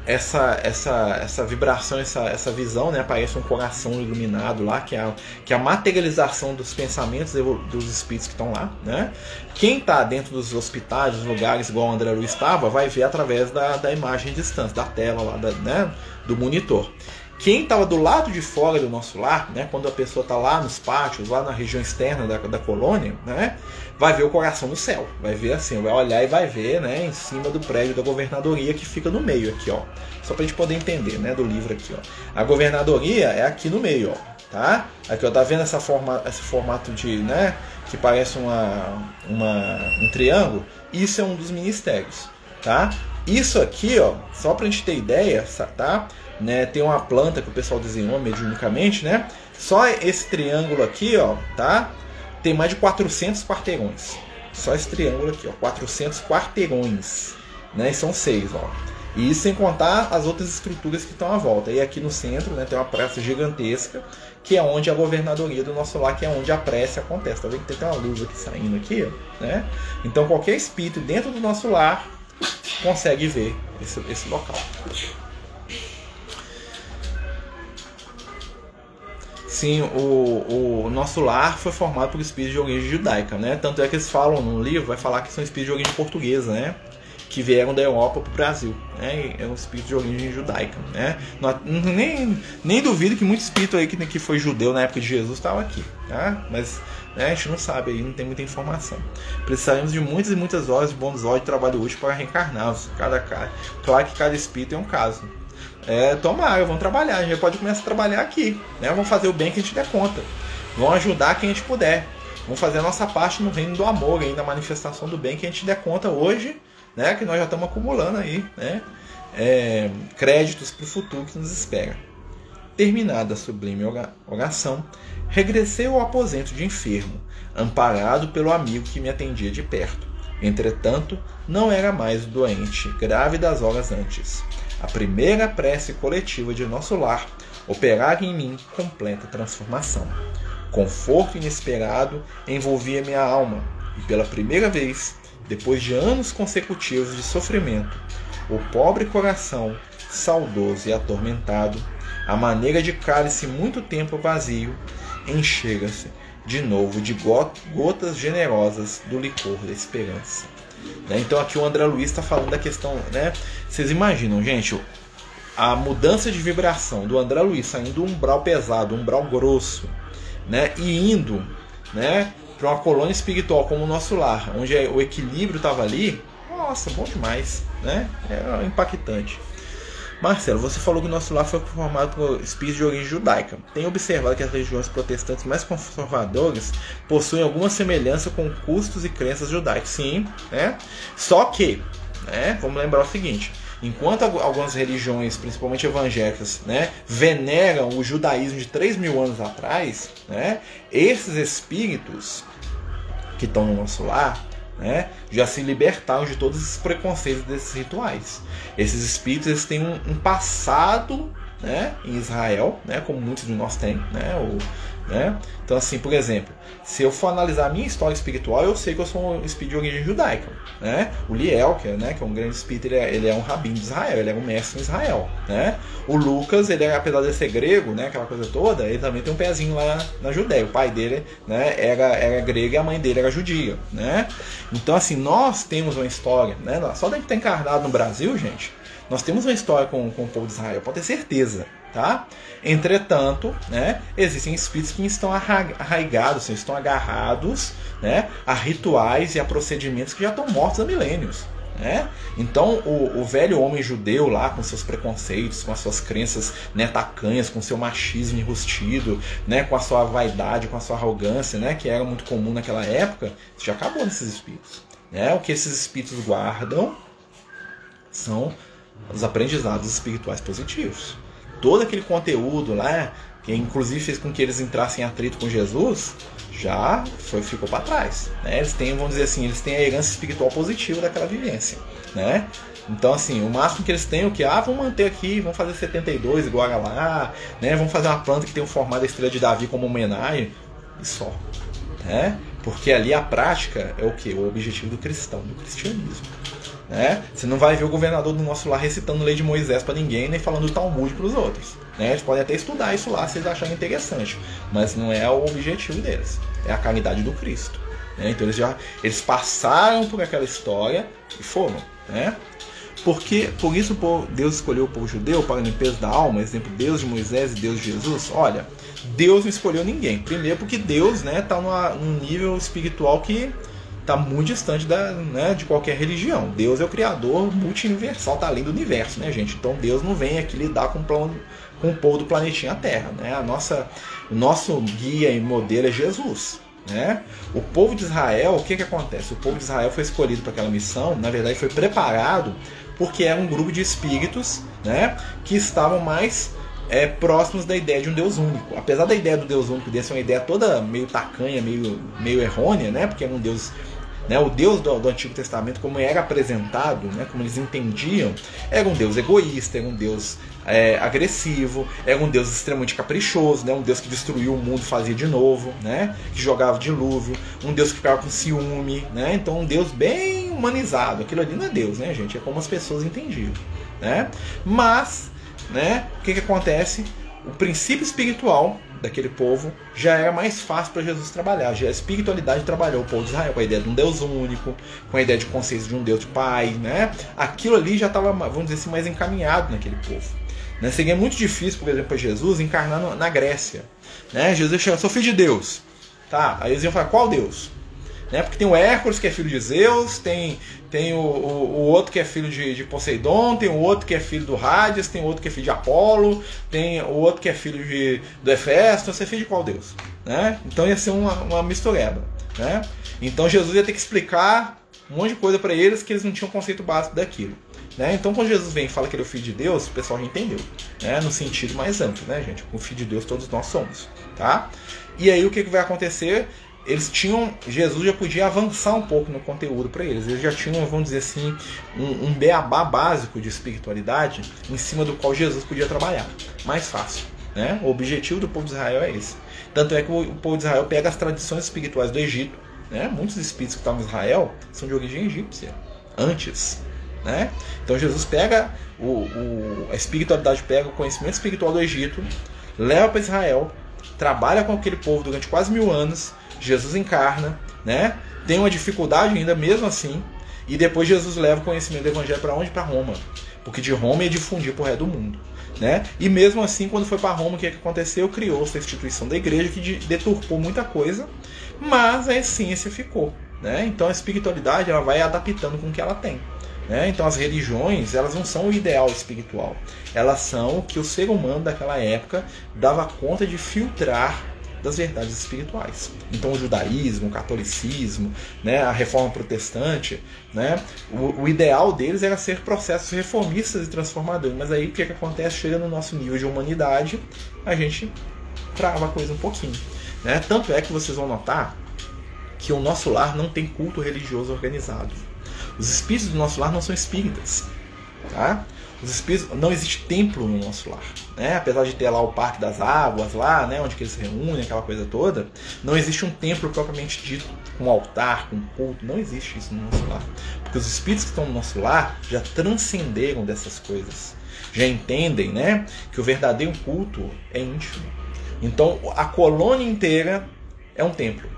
essa, essa, essa vibração, essa, essa visão, né? Aparece um coração iluminado lá, que é a, que é a materialização dos pensamentos dos espíritos que estão lá, né? Quem está dentro dos hospitais, dos lugares, igual o André Luiz estava, vai ver através da, da imagem de distância, da tela lá, da, né? do monitor. Quem estava do lado de fora do nosso lar, né, quando a pessoa está lá nos pátios, lá na região externa da, da colônia, né, vai ver o coração no céu. Vai ver assim, vai olhar e vai ver né, em cima do prédio da governadoria que fica no meio aqui, ó. Só para a gente poder entender, né, do livro aqui, ó. A governadoria é aqui no meio, ó. Tá? Aqui, ó, tá vendo essa forma, esse formato de, né, que parece uma, uma, um triângulo? Isso é um dos ministérios, tá? Isso aqui, ó, só para a gente ter ideia, tá? Né? Tem uma planta que o pessoal desenhou mediunicamente, né? Só esse triângulo aqui, ó, tá? Tem mais de 400 quarteirões. Só esse triângulo aqui, ó, 400 quarteirões, né? E são seis, ó. E isso sem contar as outras estruturas que estão à volta. E aqui no centro, né, tem uma praça gigantesca, que é onde a governadoria do nosso lar, que é onde a prece acontece. Tá vendo que tem uma luz aqui saindo aqui, né? Então qualquer espírito dentro do nosso lar consegue ver esse, esse local. Sim, o, o nosso lar foi formado por espíritos de origem judaica, né? Tanto é que eles falam no livro, vai falar que são espíritos de origem portuguesa, né? que vieram da Europa para o Brasil. Né? É um espírito de origem judaica. Né? Não, nem, nem duvido que muito espírito aí que, que foi judeu na época de Jesus estava aqui. Tá? Mas né, a gente não sabe aí, não tem muita informação. Precisaremos de muitas e muitas horas de bônus horas de trabalho útil para reencarnar. Cada cara. Claro que cada espírito é um caso. É, tomara, vamos trabalhar. A gente pode começar a trabalhar aqui. Né? Vamos fazer o bem que a gente der conta. Vamos ajudar quem a gente puder. Vamos fazer a nossa parte no reino do amor, aí, na manifestação do bem que a gente der conta hoje, né? Que nós já estamos acumulando aí, né? É, créditos para o futuro que nos espera. Terminada a sublime oração, regressei ao aposento de enfermo, amparado pelo amigo que me atendia de perto. Entretanto, não era mais doente, grave das horas antes. A primeira prece coletiva de nosso lar operara em mim completa transformação. Conforto inesperado envolvia minha alma, e pela primeira vez, depois de anos consecutivos de sofrimento, o pobre coração, saudoso e atormentado, a maneira de cálice muito tempo vazio, enchera-se de novo de gotas generosas do licor da esperança. Né? Então aqui o André Luiz está falando da questão, né? Vocês imaginam, gente, a mudança de vibração do André Luiz saindo do umbral pesado, umbral grosso, né, e indo né, para uma colônia espiritual como o nosso lar, onde o equilíbrio estava ali, nossa, bom demais, né? É impactante. Marcelo, você falou que nosso lar foi formado por espíritos de origem judaica. Tem observado que as religiões protestantes mais conservadoras possuem alguma semelhança com custos e crenças judaicas. Sim, né? Só que, né, vamos lembrar o seguinte: Enquanto algumas religiões, principalmente evangélicas, né, veneram o judaísmo de 3 mil anos atrás, né, esses espíritos que estão no nosso lar né, já se libertaram de todos esses preconceitos desses rituais. Esses espíritos eles têm um, um passado né, em Israel, né, como muitos de nós têm, né, né? Então, assim, por exemplo, se eu for analisar a minha história espiritual, eu sei que eu sou um espírito de origem judaica. Né? O Liel, que é, né, que é um grande espírito, ele é, ele é, um rabino de Israel, ele é um mestre em Israel. Né? O Lucas, ele é, apesar de ser grego, né, aquela coisa toda, ele também tem um pezinho lá na Judéia. O pai dele né, era, era grego e a mãe dele era judia. Né? Então, assim, nós temos uma história, né? só da gente ter encarnado no Brasil, gente, nós temos uma história com, com o povo de Israel, pode ter certeza. Tá? Entretanto, né, existem espíritos que estão arraigados, estão agarrados né, a rituais e a procedimentos que já estão mortos há milênios. Né? Então, o, o, velho homem judeu lá, com seus preconceitos, com as suas crenças né, tacanhas, com seu machismo enrustido, né, com a sua vaidade, com a sua arrogância, né, que era muito comum naquela época, já acabou nesses espíritos. Né? O que esses espíritos guardam são os aprendizados espirituais positivos todo aquele conteúdo lá, que inclusive fez com que eles entrassem em atrito com Jesus, já foi, ficou para trás. Né? Eles têm, vamos dizer assim, eles têm a herança espiritual positiva daquela vivência. Né? Então, assim, o máximo que eles têm é o que? Ah, vamos manter aqui, vamos fazer 72 igual a lá, né? vamos fazer uma planta que tem o formato da estrela de Davi como homenagem, e só. Né? Porque ali a prática é o que? O objetivo do cristão, do cristianismo. Né? Você não vai ver o governador do nosso lar recitando lei de Moisés para ninguém, nem falando Talmud para os outros. Né? Eles podem até estudar isso lá se eles acharem interessante, mas não é o objetivo deles. É a caridade do Cristo. Né? Então eles já eles passaram por aquela história e foram. Né? Porque por isso Deus escolheu o povo judeu para a limpeza da alma, exemplo Deus de Moisés e Deus de Jesus. Olha, Deus não escolheu ninguém. Primeiro porque Deus está né, tá num nível espiritual que está muito distante da, né, de qualquer religião. Deus é o criador multiversal, está além do universo, né, gente? Então Deus não vem aqui lidar com o, plano, com o povo do planetinha Terra, né? A nossa, o nosso guia e modelo é Jesus. Né? O povo de Israel, o que, que acontece? O povo de Israel foi escolhido para aquela missão, na verdade foi preparado porque era um grupo de espíritos né, que estavam mais é, próximos da ideia de um Deus único. Apesar da ideia do Deus único desse ser uma ideia toda meio tacanha, meio, meio errônea, né, porque era um Deus né, o Deus do, do, Antigo Testamento, como era apresentado, né, como eles entendiam, era um Deus egoísta, era um Deus é, agressivo, era um Deus extremamente caprichoso, né, um Deus que destruiu o mundo fazia de novo, né, que jogava dilúvio, um Deus que ficava com ciúme, né, então um Deus bem humanizado. Aquilo ali não é Deus, né, gente? É como as pessoas entendiam. Né? Mas, né, o que, que acontece? O princípio espiritual daquele povo, já era mais fácil para Jesus trabalhar. Já a espiritualidade trabalhou o povo de Israel com a ideia de um Deus único, com a ideia de consciência de um Deus de Pai, né? Aquilo ali já estava, vamos dizer assim, mais encaminhado naquele povo. Né? Seria muito difícil, por exemplo, para Jesus encarnar na Grécia. Né? Jesus chega, sou filho de Deus. Tá, aí eles iam falar, qual Deus? Né? Porque tem o Hércules, que é filho de Zeus, tem, tem o, o, o outro que é filho de, de, Poseidon, tem o outro que é filho do Hades, tem o outro que é filho de Apolo, tem o outro que é filho de, do Hefesto, você é filho de qual Deus? Né? Então ia ser uma, uma mistureba. Né? Então Jesus ia ter que explicar um monte de coisa para eles que eles não tinham conceito básico daquilo. Né? Então, quando Jesus vem e fala que ele é o Filho de Deus, o pessoal já entendeu, né? no sentido mais amplo, né, gente? O Filho de Deus todos nós somos, tá? E aí o que, que vai acontecer? Eles tinham Jesus já podia avançar um pouco no conteúdo para eles. Eles já tinham, vamos dizer assim, um, um beabá básico de espiritualidade em cima do qual Jesus podia trabalhar. Mais fácil. Né? O objetivo do povo de Israel é esse. Tanto é que o, povo de Israel pega as tradições espirituais do Egito. Né? Muitos espíritos que estavam em Israel são de origem egípcia. Antes. Né? Então Jesus pega o, o, a espiritualidade, pega o conhecimento espiritual do Egito, leva para Israel, trabalha com aquele povo durante quase mil anos Jesus encarna, né? Tem uma dificuldade ainda mesmo assim, e depois Jesus leva o conhecimento do evangelho para onde? Para Roma. Porque de Roma ia difundir para o resto do mundo. Né? E mesmo assim, quando foi para Roma, o que, é que aconteceu? Criou-se a instituição da igreja que deturpou muita coisa, mas a essência ficou. Né? Então a espiritualidade ela vai adaptando com o que ela tem. Né? Então as religiões elas não são o ideal espiritual, elas são o que o ser humano daquela época dava conta de filtrar das verdades espirituais. Então o judaísmo, o catolicismo, né, a reforma protestante, né, o, o, ideal deles era ser processos reformistas e transformadores. Mas aí o que, é que acontece? Chega no nosso nível de humanidade, a gente trava a coisa um pouquinho. Né? Tanto é que vocês vão notar que o nosso lar não tem culto religioso organizado. Os espíritos do nosso lar não são espíritas. Tá? Os espíritos, não existe templo no nosso lar. Né? Apesar de ter lá o Parque das Águas, lá, né? onde eles se reúnem, aquela coisa toda, não existe um templo propriamente dito, com altar, com culto. Não existe isso no nosso lar. Porque os espíritos que estão no nosso lar já transcenderam dessas coisas. Já entendem né, que o verdadeiro culto é íntimo. Então a colônia inteira é um templo.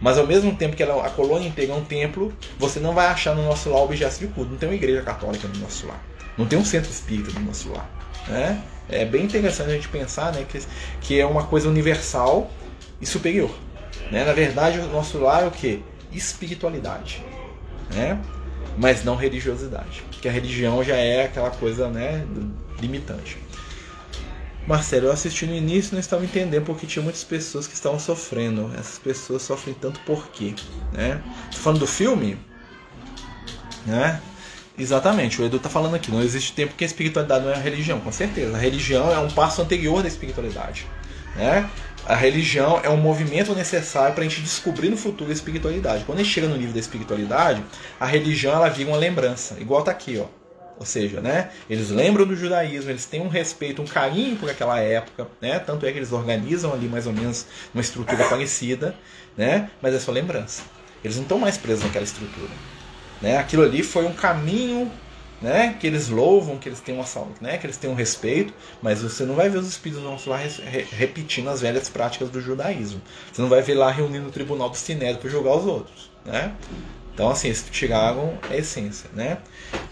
Mas ao mesmo tempo que ela, a colônia inteira é um templo, você não vai achar no nosso lar objetos de culto. Não tem uma igreja católica no nosso lar. Não tem um centro espírita no nosso lar. Né? É bem interessante a gente pensar né, que, que é uma coisa universal e superior. Né? Na verdade, o nosso lar é o que? Espiritualidade. Né? Mas não religiosidade. Porque a religião já é aquela coisa né, limitante. Marcelo, eu assisti no início e não estava entendendo porque tinha muitas pessoas que estavam sofrendo. Essas pessoas sofrem tanto por quê? Né? Falando do filme? Né? Exatamente, o Edu está falando aqui, não existe tempo que a espiritualidade não é a religião, com certeza. A religião é um passo anterior da espiritualidade. Né? A religião é um movimento necessário para a gente descobrir no futuro a espiritualidade. Quando a gente chega no nível da espiritualidade, a religião ela vira uma lembrança, igual está aqui, ó. Ou seja, né, eles lembram do judaísmo, eles têm um respeito, um carinho por aquela época, né, tanto é que eles organizam ali mais ou menos uma estrutura parecida, né, mas é só lembrança. Eles não estão mais presos naquela estrutura. Né? Aquilo ali foi um caminho né, que eles louvam, que eles têm uma saúde, né, que eles têm um respeito, mas você não vai ver os espíritos nossos lá re repetindo as velhas práticas do judaísmo. Você não vai ver lá reunindo o tribunal do Sinédrio para julgar os outros, né? Então, assim, eles tiraram a essência, né?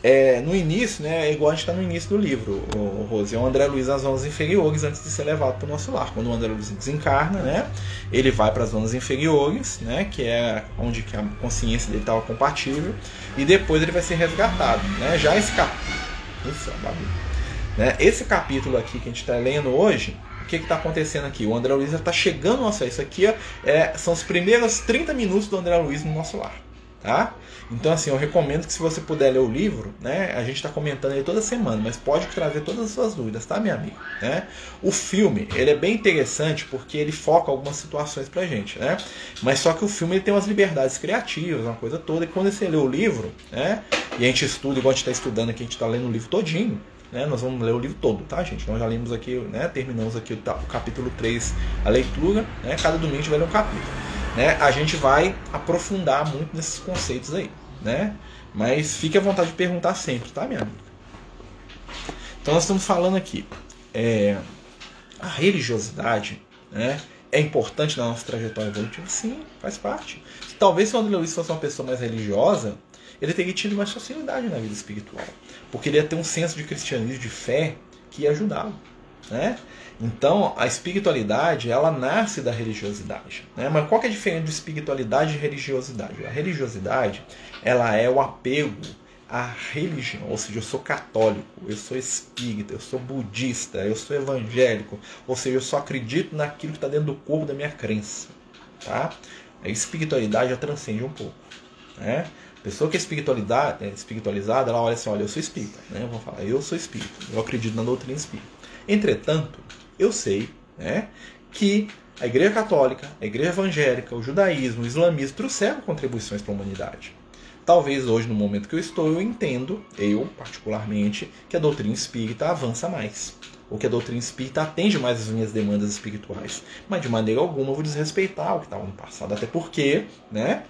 É, no início, né, é igual a gente está no início do livro, o, o Rose, é o André Luiz nas zonas inferiores antes de ser levado para o nosso lar. Quando o André Luiz desencarna, né, ele vai para as zonas inferiores, né, que é onde que a consciência dele estava compatível, e depois ele vai ser resgatado. Né? Já esse capítulo, né, esse capítulo aqui que a gente está lendo hoje, o que está acontecendo aqui? O André Luiz está chegando, nossa, isso aqui é, são os primeiros 30 minutos do André Luiz no nosso lar. Tá? Então, assim, eu recomendo que se você puder ler o livro, né, a gente está comentando ele toda semana, mas pode trazer todas as suas dúvidas, tá, meu amigo? Né? O filme, ele é bem interessante porque ele foca algumas situações pra gente, né? Mas só que o filme ele tem umas liberdades criativas, uma coisa toda, e quando você lê o livro, né, e a gente estuda, igual a gente está estudando aqui, a gente está lendo o livro todinho, né? Nós vamos ler o livro todo, tá, gente? Nós já lemos aqui, né? Terminamos aqui o capítulo 3, a leitura, né? Cada domingo a gente vai ler um capítulo né, a gente vai aprofundar muito nesses conceitos aí, né? Mas fique à vontade de perguntar sempre, tá, minha amiga? Então nós estamos falando aqui, é, a religiosidade, Né? É importante na nossa trajetória evolutiva? Sim, faz parte. Talvez se o André Luiz fosse uma pessoa mais religiosa, ele teria tido mais facilidade na vida espiritual. Porque ele ia ter um senso de cristianismo, de fé, que ia ajudá-lo. Né? Então, a espiritualidade, ela nasce da religiosidade. Né? Mas qual que é a diferença de espiritualidade e religiosidade? A religiosidade, ela é o apego à religião, ou seja, eu sou católico, eu sou espírita, eu sou budista, eu sou evangélico, ou seja, eu só acredito naquilo que está dentro do corpo da minha crença. Tá? A espiritualidade já transcende um pouco. Né? Pessoa que é espiritualidade, é espiritualizada, ela olha assim, olha, eu sou espírita. Né? Eu vou falar, eu sou espírita, eu acredito na doutrina espírita. Entretanto, eu sei né, que a Igreja Católica, a Igreja Evangélica, o judaísmo, o islamismo trouxeram contribuições para a humanidade. Talvez hoje, no momento que eu estou, eu entendo, eu particularmente, que a doutrina espírita avança mais. Ou que a doutrina espírita atende mais as minhas demandas espirituais. Mas de maneira alguma eu vou desrespeitar o que estava no passado. Até porque, né,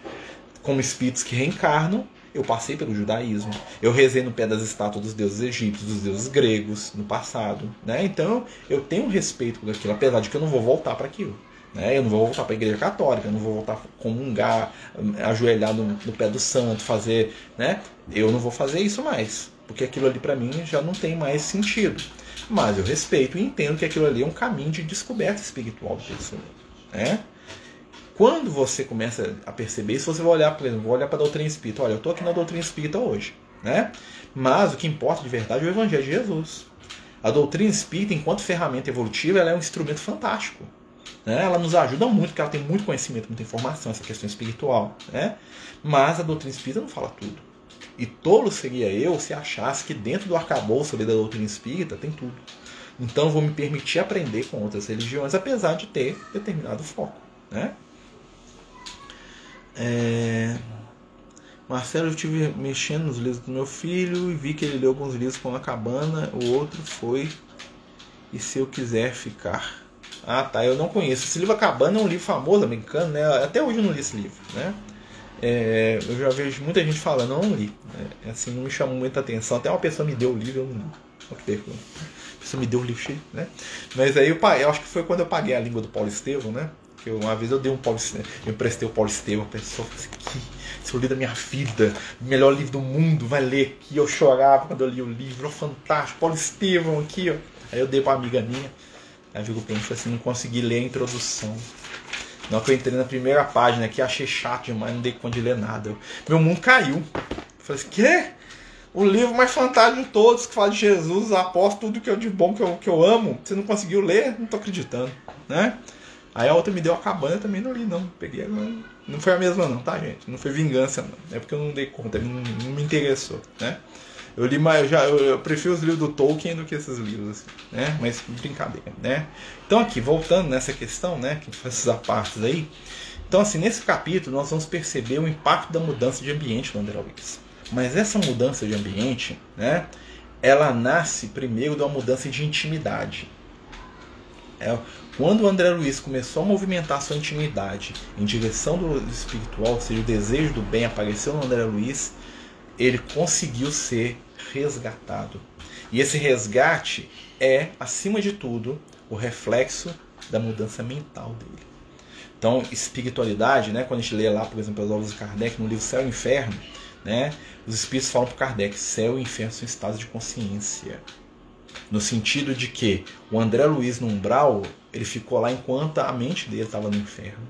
como espíritos que reencarnam, eu passei pelo judaísmo. Eu rezei no pé das estátuas dos deuses egípcios, dos deuses gregos no passado. Né? Então eu tenho respeito por aquilo, apesar de que eu não vou voltar para aquilo. Né? Eu não vou voltar para a igreja católica, eu não vou voltar a comungar, ajoelhar no, no, pé do santo, fazer. Né? Eu não vou fazer isso mais, porque aquilo ali para mim já não tem mais sentido. Mas eu respeito e entendo que aquilo ali é um caminho de descoberta espiritual da pessoa. Né? Quando você começa a perceber isso, você vai olhar, por exemplo, vou olhar para a doutrina espírita. Olha, eu estou aqui na doutrina espírita hoje. Né? Mas o que importa de verdade é o Evangelho de Jesus. A doutrina espírita, enquanto ferramenta evolutiva, ela é um instrumento fantástico. Né? Ela nos ajuda muito, porque ela tem muito conhecimento, muita informação, essa questão espiritual. Né? Mas a doutrina espírita não fala tudo. E tolo seria eu se achasse que dentro do arcabouço da doutrina espírita tem tudo. Então vou me permitir aprender com outras religiões, apesar de ter determinado foco. Né? É... Marcelo, eu estive mexendo nos livros do meu filho e vi que ele leu alguns livros com a cabana, o outro foi E Se Eu Quiser Ficar. Ah, tá, eu não conheço. Esse livro A Cabana é um livro famoso americano, né? Até hoje eu não li esse livro, né? É, eu já vejo muita gente falando, eu não li. É, assim, não me chamou muita atenção. Até uma pessoa me deu o livro, eu não li. Olha que. A pessoa me deu o livro cheio, né? Mas aí eu, eu acho que foi quando eu paguei a língua do Paulo Estevão, né? Que uma vez eu dei um Paulo eu emprestei o Paulo a pessoa falou assim, que esse é o livro da minha vida, melhor livro do mundo, vai ler aqui. Eu chorava quando eu li o livro, oh, fantástico, Paulo Estevam aqui, ó. Aí eu dei pra uma amiga minha, aí ficou mim, assim, não consegui ler a introdução. Não que eu entrei na primeira página aqui, achei chato demais, não dei conta de ler nada. Meu mundo caiu. Eu falei assim, quê? O livro mais fantástico de todos, que fala de Jesus, após tudo que eu de bom que eu, que eu amo, você não conseguiu ler? Não tô acreditando, né? Aí a outra me deu a cabana, eu também não li, não. Peguei agora. Não foi a mesma, não, tá, gente? Não foi vingança, não. É porque eu não dei conta, não, não me interessou, né? Eu li mais, eu já, eu, eu, prefiro os livros do Tolkien do que esses livros, assim, né? Mas brincadeira, né? Então aqui, voltando nessa questão, né? Que faz essas partes aí. Então, assim, nesse capítulo nós vamos perceber o impacto da mudança de ambiente no André. Mas essa mudança de ambiente, né? Ela nasce primeiro de uma mudança de intimidade. É, quando o André Luiz começou a movimentar sua intimidade em direção do espiritual, ou seja, o desejo do bem apareceu no André Luiz, ele conseguiu ser resgatado. E esse resgate é, acima de tudo, o reflexo da mudança mental dele. Então, espiritualidade, né, quando a gente lê lá, por exemplo, as obras de Kardec no livro Céu e Inferno, né, os espíritos falam para Kardec: céu e inferno são estados de consciência. No sentido de que o André Luiz no umbral, ele ficou lá enquanto a mente dele estava no inferno.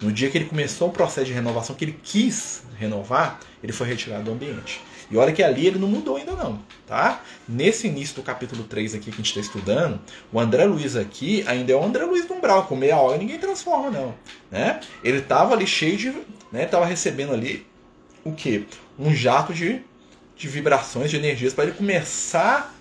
No dia que ele começou o processo de renovação, que ele quis renovar, ele foi retirado do ambiente. E olha que ali ele não mudou ainda não, tá? Nesse início do capítulo 3 aqui que a gente está estudando, o André Luiz aqui ainda é o André Luiz do Umbral, com meia hora ninguém transforma não, né? Ele estava ali cheio de, né, tava recebendo ali o que? Um jato de, de vibrações, de energias para ele começar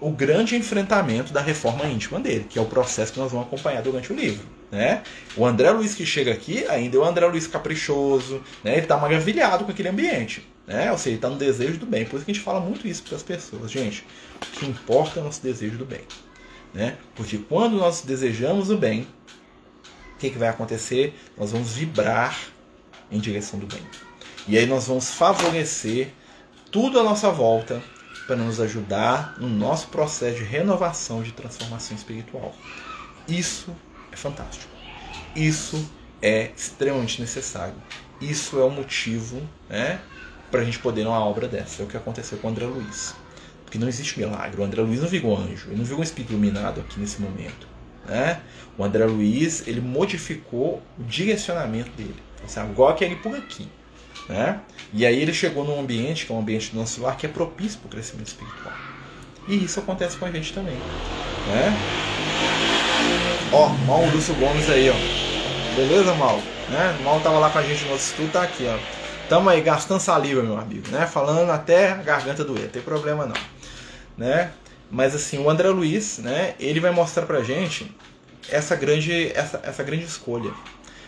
o grande enfrentamento da reforma íntima dele, que é o processo que nós vamos acompanhar durante o livro. Né? O André Luiz que chega aqui ainda é o André Luiz caprichoso, né? ele está maravilhado com aquele ambiente. Né? Ou seja, ele está no desejo do bem. Por isso que a gente fala muito isso para as pessoas. Gente, o que importa é o nosso desejo do bem. Né? Porque quando nós desejamos o bem, o que, que vai acontecer? Nós vamos vibrar em direção do bem. E aí nós vamos favorecer tudo à nossa volta para nos ajudar no nosso processo de renovação, de transformação espiritual. Isso é fantástico. Isso é extremamente necessário. Isso é o motivo né, para a gente poder uma obra dessa. É o que aconteceu com o André Luiz. Porque não existe milagre. O André Luiz não viu anjo, ele não viu um espírito iluminado aqui nesse momento. Né? O André Luiz ele modificou o direcionamento dele. Assim, agora quer ir por aqui. Né? E aí ele chegou num ambiente, que é um ambiente do nosso lar, que é propício para o crescimento espiritual. E isso acontece com a gente também. Né? Ó, mal o Lúcio Gomes aí, ó. Beleza, Mal? Né? Mal tava lá com a gente no nosso estudo, tá aqui, ó. Tamo aí gastando saliva, meu amigo, né? Falando até a garganta doer, não tem problema não, né? Mas assim, o André Luiz, né, ele vai mostrar pra gente essa grande essa, essa grande escolha.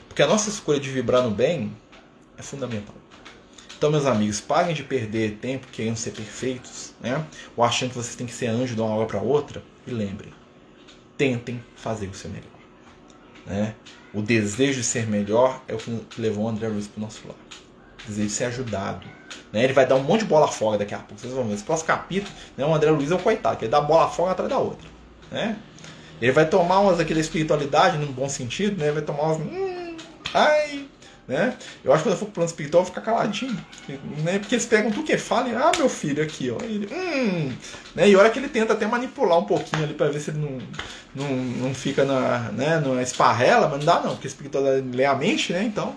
Porque a nossa escolha de vibrar no bem é fundamental. Então, meus amigos, parem de perder tempo querendo ser perfeitos, né? Ou achando que vocês têm que ser anjo de uma hora para outra. E lembrem, tentem fazer o seu melhor. Né? O desejo de ser melhor é o que levou o André Luiz para o nosso lado. O desejo de ser ajudado. Né? Ele vai dar um monte de bola fora daqui a pouco. Vocês vão ver. Esse próximo capítulo, né? o André Luiz é um coitado, que ele dá bola fora atrás da outra. Né? Ele vai tomar umas daquela espiritualidade, num bom sentido, né? vai tomar umas. Hum, ai, né? Eu acho que quando eu for pro plano espiritual, eu vou ficar caladinho. Né? Porque eles pegam tudo que fala e, ah, meu filho, aqui, ó. Ele, hum, né? E a hora que ele tenta até manipular um pouquinho ali para ver se ele não, não, não fica na, né, numa esparrela, mas não dá não, porque espiritual lê a mente, né? Então,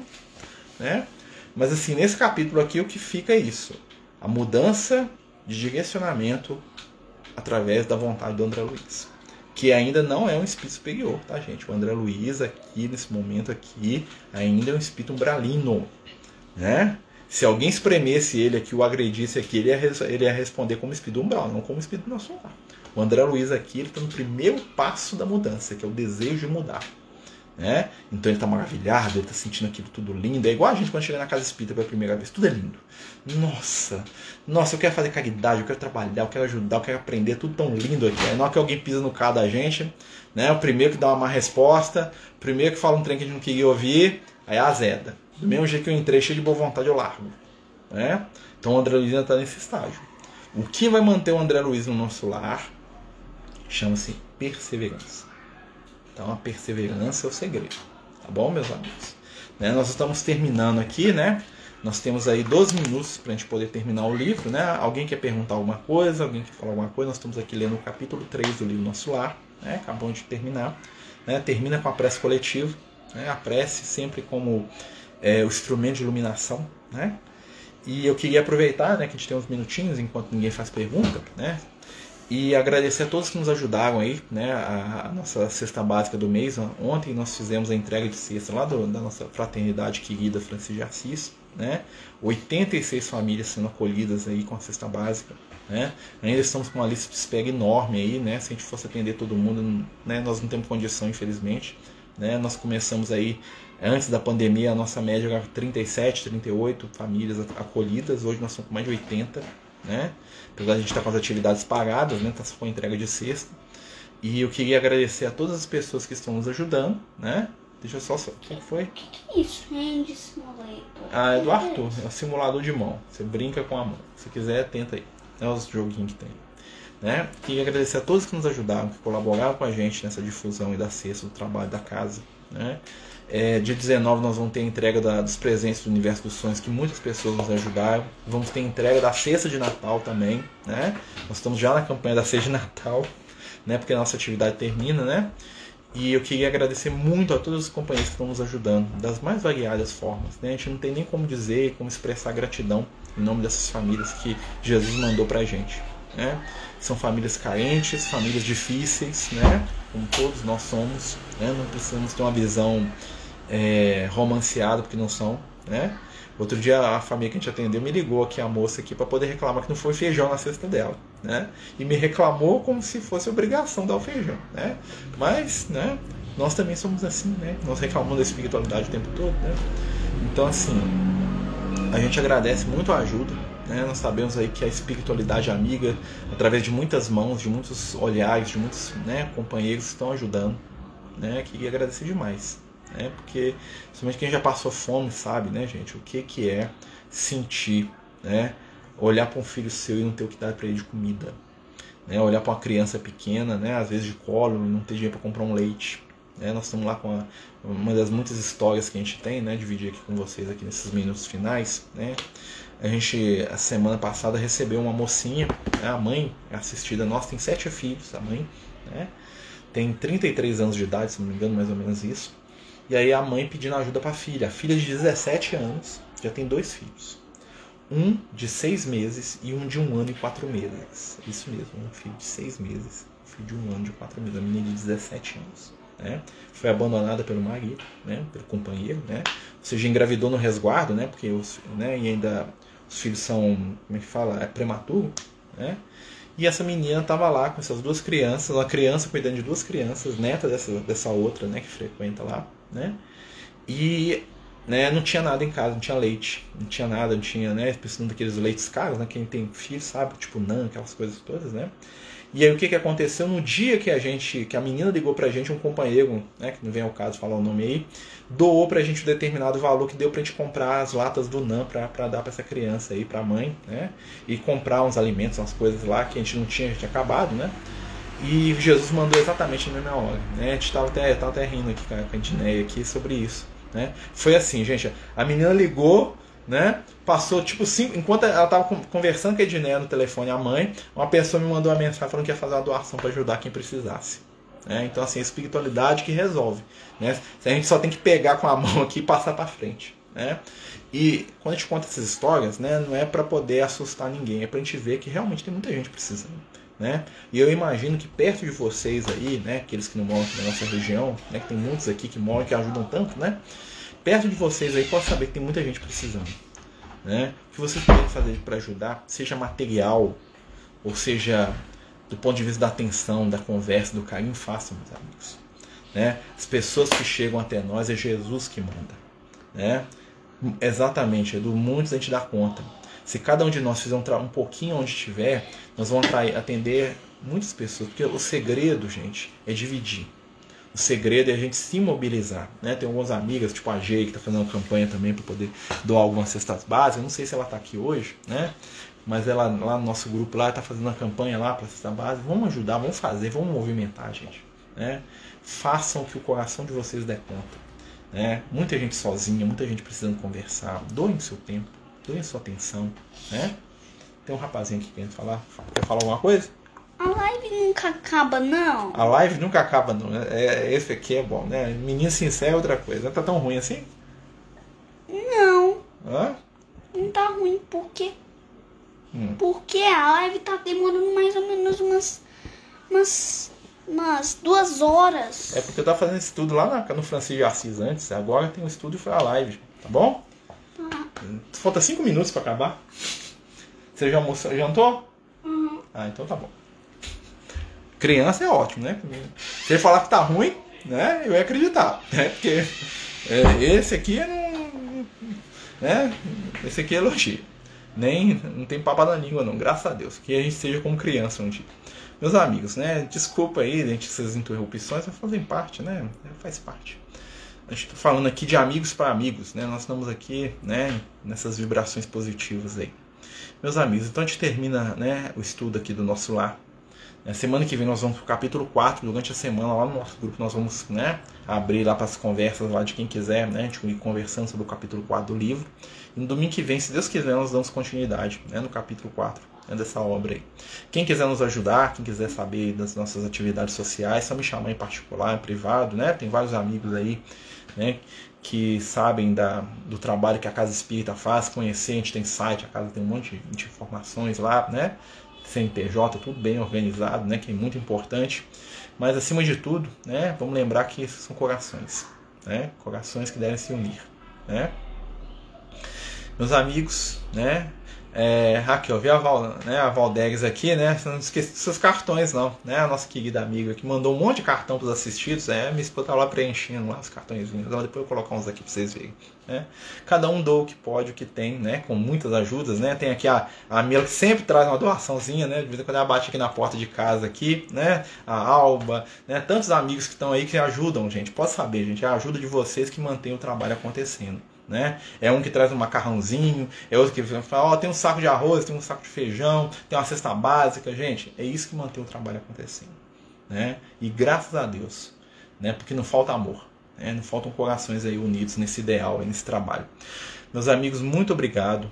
né? Mas assim, nesse capítulo aqui, o que fica é isso. A mudança de direcionamento através da vontade do André Luiz que ainda não é um espírito superior, tá, gente? O André Luiz aqui, nesse momento aqui, ainda é um espírito umbralino, né? Se alguém espremesse ele aqui, o agredisse aqui, ele ia, ele ia responder como espírito umbral, não como espírito nacional. O André Luiz aqui, ele está no primeiro passo da mudança, que é o desejo de mudar. Né? Então ele está maravilhado, ele está sentindo aquilo tudo lindo. É igual a gente quando chega na casa espírita pela primeira vez, tudo é lindo. Nossa, nossa, eu quero fazer caridade, eu quero trabalhar, eu quero ajudar, eu quero aprender, tudo tão lindo aqui. Aí na hora que alguém pisa no carro da gente, né? O primeiro que dá uma má resposta, o primeiro que fala um trem que a gente não queria ouvir, aí azeda. Do mesmo jeito que eu entrei cheio de boa vontade, eu largo. Né? Então o André Luiz ainda está nesse estágio. O que vai manter o André Luiz no nosso lar chama-se perseverança. Então a perseverança é o segredo. Tá bom, meus amigos? Né? Nós estamos terminando aqui, né? Nós temos aí 12 minutos para a gente poder terminar o livro, né? Alguém quer perguntar alguma coisa, alguém quer falar alguma coisa, nós estamos aqui lendo o capítulo 3 do livro Nosso Lar, né? Acabamos de terminar. Né? Termina com a prece coletiva, né? a prece sempre como é, o instrumento de iluminação, né? E eu queria aproveitar, né, que a gente tem uns minutinhos enquanto ninguém faz pergunta, né? E agradecer a todos que nos ajudaram aí, né? A, a, nossa cesta básica do mês. Ontem nós fizemos a entrega de cesta lá do, da nossa fraternidade querida Francis de Assis, né? 86 famílias sendo acolhidas aí com a cesta básica, né? Ainda estamos com uma lista de espera enorme aí, né? Se a gente fosse atender todo mundo, né? Nós não temos condição, infelizmente, né? Nós começamos aí antes da pandemia, a nossa média era 37, 38 famílias acolhidas. Hoje nós estamos com mais de 80, né? Apesar de a gente estar com as atividades paradas, né? Tá só com entrega de sexta. E eu queria agradecer a todas as pessoas que estão nos ajudando, né? Deixa eu só. O que foi? O que, que é isso? Hand Simulator. Ah, é do Arthur. É o simulador de mão. Você brinca com a mão. Se quiser, tenta aí. É os joguinhos que tem. Né? Queria agradecer a todos que nos ajudaram, que colaboraram com a gente nessa difusão e da cesta do trabalho da casa. Né? É, dia 19 nós vamos ter a entrega da, dos presentes do Universo dos Sonhos, que muitas pessoas nos ajudaram. Vamos ter a entrega da cesta de Natal também, né? Nós estamos já na campanha da cesta de Natal, né? Porque a nossa atividade termina, né? E eu queria agradecer muito a todos os companheiros que estão nos ajudando, das mais variadas formas. Né? A gente não tem nem como dizer, como expressar gratidão em nome dessas famílias que Jesus mandou pra gente. Né? São famílias carentes, famílias difíceis, né? como todos nós somos. Né? Não precisamos ter uma visão é, romanceado, porque não são, né? Outro dia a família que a gente atendeu me ligou aqui, a moça aqui, para poder reclamar que não foi feijão na cesta dela, né? E me reclamou como se fosse obrigação dar o feijão, né? Mas, né? Nós também somos assim, né? Nós reclamamos da espiritualidade o tempo todo, né? Então, assim, a gente agradece muito a ajuda, né? Nós sabemos aí que a espiritualidade amiga, através de muitas mãos, de muitos olhares, de muitos né, companheiros estão ajudando, né? Queria agradecer demais né? Porque somente quem já passou fome sabe, né, gente, o que que é sentir, né? Olhar para um filho seu e não ter o que dar para ele de comida, né? Olhar para uma criança pequena, né, às vezes de colo, não ter dinheiro para comprar um leite, Né? Nós estamos lá com a, uma das muitas histórias que a gente tem, né? Dividir aqui com vocês aqui nesses minutos finais, né? A gente, a semana passada, recebeu uma mocinha, né? a mãe assistida nossa, tem sete filhos, a mãe, né? Tem 33 anos de idade, se não me engano, mais ou menos isso. E aí a mãe pedindo ajuda para a filha. A filha de 17 anos já tem dois filhos. Um de seis meses e um de um ano e quatro meses. Isso mesmo, um filho de seis meses, um filho de um ano e quatro meses. A menina de 17 anos. Né? Foi abandonada pelo marido, né? pelo companheiro, né? Ou seja, engravidou no resguardo, né? Porque os, né? E ainda os filhos são, como é que fala, é prematuro, né? E essa menina estava lá com essas duas crianças, uma criança cuidando de duas crianças, neta dessa, dessa outra, né, que frequenta lá, né? E né, não tinha nada em casa, não tinha leite, não tinha nada, não tinha, né, precisando daqueles leites caros, né, quem tem filho sabe, tipo nan, aquelas coisas todas, né? E aí o que, que aconteceu no dia que a gente, que a menina ligou pra gente, um companheiro, né, que não vem ao caso falar o nome aí, doou pra gente um determinado valor que deu pra gente comprar as latas do NAN pra, pra dar pra essa criança aí, pra mãe, né? E comprar uns alimentos, umas coisas lá que a gente não tinha, a gente tinha acabado, né? E Jesus mandou exatamente na mesma hora, né? A gente tava até, até rindo aqui com a Edneia aqui sobre isso, né? Foi assim, gente, a menina ligou, né? Passou tipo cinco. Enquanto ela estava conversando com a Edneia no telefone, a mãe, uma pessoa me mandou uma mensagem falando que ia fazer uma doação para ajudar quem precisasse. Né? Então, assim, a espiritualidade que resolve. Né? A gente só tem que pegar com a [laughs] mão aqui e passar para frente. Né? E quando a gente conta essas histórias, né, não é para poder assustar ninguém, é para a gente ver que realmente tem muita gente precisando. Né? E eu imagino que perto de vocês aí, né, aqueles que não moram aqui na nossa região, né, que tem muitos aqui que moram que ajudam tanto, né? Perto de vocês aí pode saber que tem muita gente precisando. Né? O que vocês podem fazer para ajudar, seja material, ou seja do ponto de vista da atenção, da conversa, do carinho, façam, meus amigos. Né? As pessoas que chegam até nós é Jesus que manda. Né? Exatamente, do muitos a gente dá conta. Se cada um de nós fizer um, um pouquinho onde estiver, nós vamos atender muitas pessoas. Porque o segredo, gente, é dividir. O segredo é a gente se mobilizar. Né? Tem algumas amigas, tipo a Jay, que está fazendo uma campanha também para poder doar algumas cestas básicas. Não sei se ela está aqui hoje, né? mas ela lá no nosso grupo lá está fazendo uma campanha lá para cesta base. Vamos ajudar, vamos fazer, vamos movimentar, gente. Né? Façam o que o coração de vocês der conta. Né? Muita gente sozinha, muita gente precisando conversar. Doem seu tempo, doem sua atenção. Né? Tem um rapazinho aqui querendo falar. Quer falar alguma coisa? A live nunca acaba, não. A live nunca acaba, não. É, esse aqui é bom, né? Menino sincero é outra coisa. Não tá tão ruim assim? Não. Hã? Não tá ruim, porque. Hum. Porque a live tá demorando mais ou menos umas. umas. umas duas horas. É porque eu tava fazendo estudo lá na, no Francisco de Assis antes. Agora tem um estúdio e foi a live, tá bom? Falta cinco minutos pra acabar. Você já almoçou? Jantou? Uhum. Ah, então tá bom. Criança é ótimo, né? Se ele falar que tá ruim, né? Eu ia acreditar, né? Porque é, esse aqui não. Né? Esse aqui é elogio. Nem não tem papo na língua, não, graças a Deus. Que a gente seja como criança um dia. Meus amigos, né? Desculpa aí, gente, essas interrupções fazem parte, né? Faz parte. A gente tá falando aqui de amigos para amigos, né? Nós estamos aqui, né? Nessas vibrações positivas aí. Meus amigos, então a gente termina né, o estudo aqui do nosso lar na semana que vem nós vamos para o capítulo 4, durante a semana lá no nosso grupo nós vamos né, abrir lá para as conversas lá de quem quiser, né, a gente ir conversando sobre o capítulo 4 do livro. E no domingo que vem, se Deus quiser, nós damos continuidade né, no capítulo 4 né, dessa obra aí. Quem quiser nos ajudar, quem quiser saber das nossas atividades sociais, só me chamar em particular, em privado, né? Tem vários amigos aí, né? Que sabem da, do trabalho que a Casa Espírita faz, conhecer, a gente tem site, a casa tem um monte de informações lá, né? CNPJ, tudo bem organizado, né, que é muito importante. Mas acima de tudo, né, vamos lembrar que esses são corações, né, corações que devem se unir, né. Meus amigos, né, é, aqui, ó, vi a, Val, né, a Valdegues aqui, né? Não esqueça dos seus cartões, não. Né? A nossa querida amiga que mandou um monte de cartão para os assistidos. É, minha esposa tá lá preenchendo lá os cartõezinhos. Depois eu vou colocar uns aqui para vocês verem. Né? Cada um doa o que pode, o que tem, né? Com muitas ajudas, né? Tem aqui a, a Mila que sempre traz uma doaçãozinha, né? De vez em quando ela bate aqui na porta de casa aqui, né? A Alba, né? Tantos amigos que estão aí que ajudam, gente. Pode saber, gente. É a ajuda de vocês que mantém o trabalho acontecendo. Né? É um que traz um macarrãozinho, é outro que fala, ó, oh, tem um saco de arroz, tem um saco de feijão, tem uma cesta básica, gente. É isso que mantém o trabalho acontecendo, né? E graças a Deus, né? Porque não falta amor, né? não faltam corações aí unidos nesse ideal, nesse trabalho. Meus amigos, muito obrigado.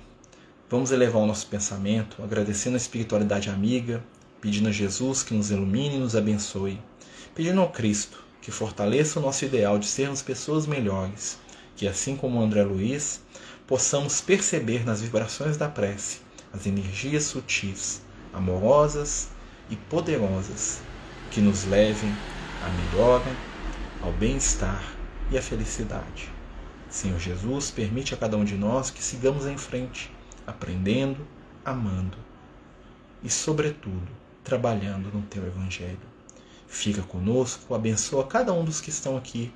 Vamos elevar o nosso pensamento, agradecendo a espiritualidade amiga, pedindo a Jesus que nos ilumine e nos abençoe, pedindo ao Cristo que fortaleça o nosso ideal de sermos pessoas melhores, que assim como André Luiz, possamos perceber nas vibrações da prece as energias sutis, amorosas e poderosas que nos levem à melhora, ao bem-estar e à felicidade. Senhor Jesus, permite a cada um de nós que sigamos em frente, aprendendo, amando e, sobretudo, trabalhando no Teu Evangelho. Fica conosco, abençoa cada um dos que estão aqui,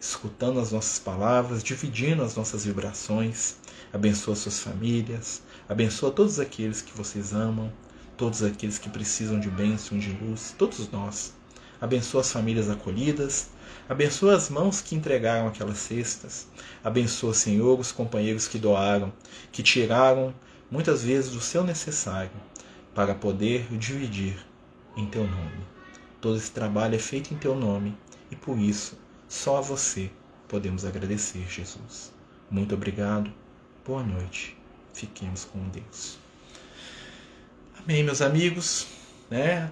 escutando as nossas palavras, dividindo as nossas vibrações. Abençoa suas famílias, abençoa todos aqueles que vocês amam, todos aqueles que precisam de bênção, de luz, todos nós. Abençoa as famílias acolhidas, abençoa as mãos que entregaram aquelas cestas, abençoa, Senhor, os companheiros que doaram, que tiraram muitas vezes o seu necessário para poder dividir em teu nome. Todo esse trabalho é feito em teu nome e por isso só a você podemos agradecer, Jesus. Muito obrigado. Boa noite. Fiquemos com Deus. Amém, meus amigos. Né?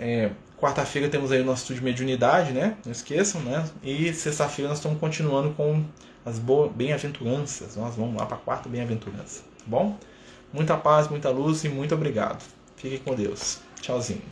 É, Quarta-feira temos aí o nosso estudo de mediunidade, né? Não esqueçam, né? E sexta-feira nós estamos continuando com as bem-aventuranças. Nós vamos lá para a quarta bem-aventurança. Tá bom? Muita paz, muita luz e muito obrigado. Fiquem com Deus. Tchauzinho.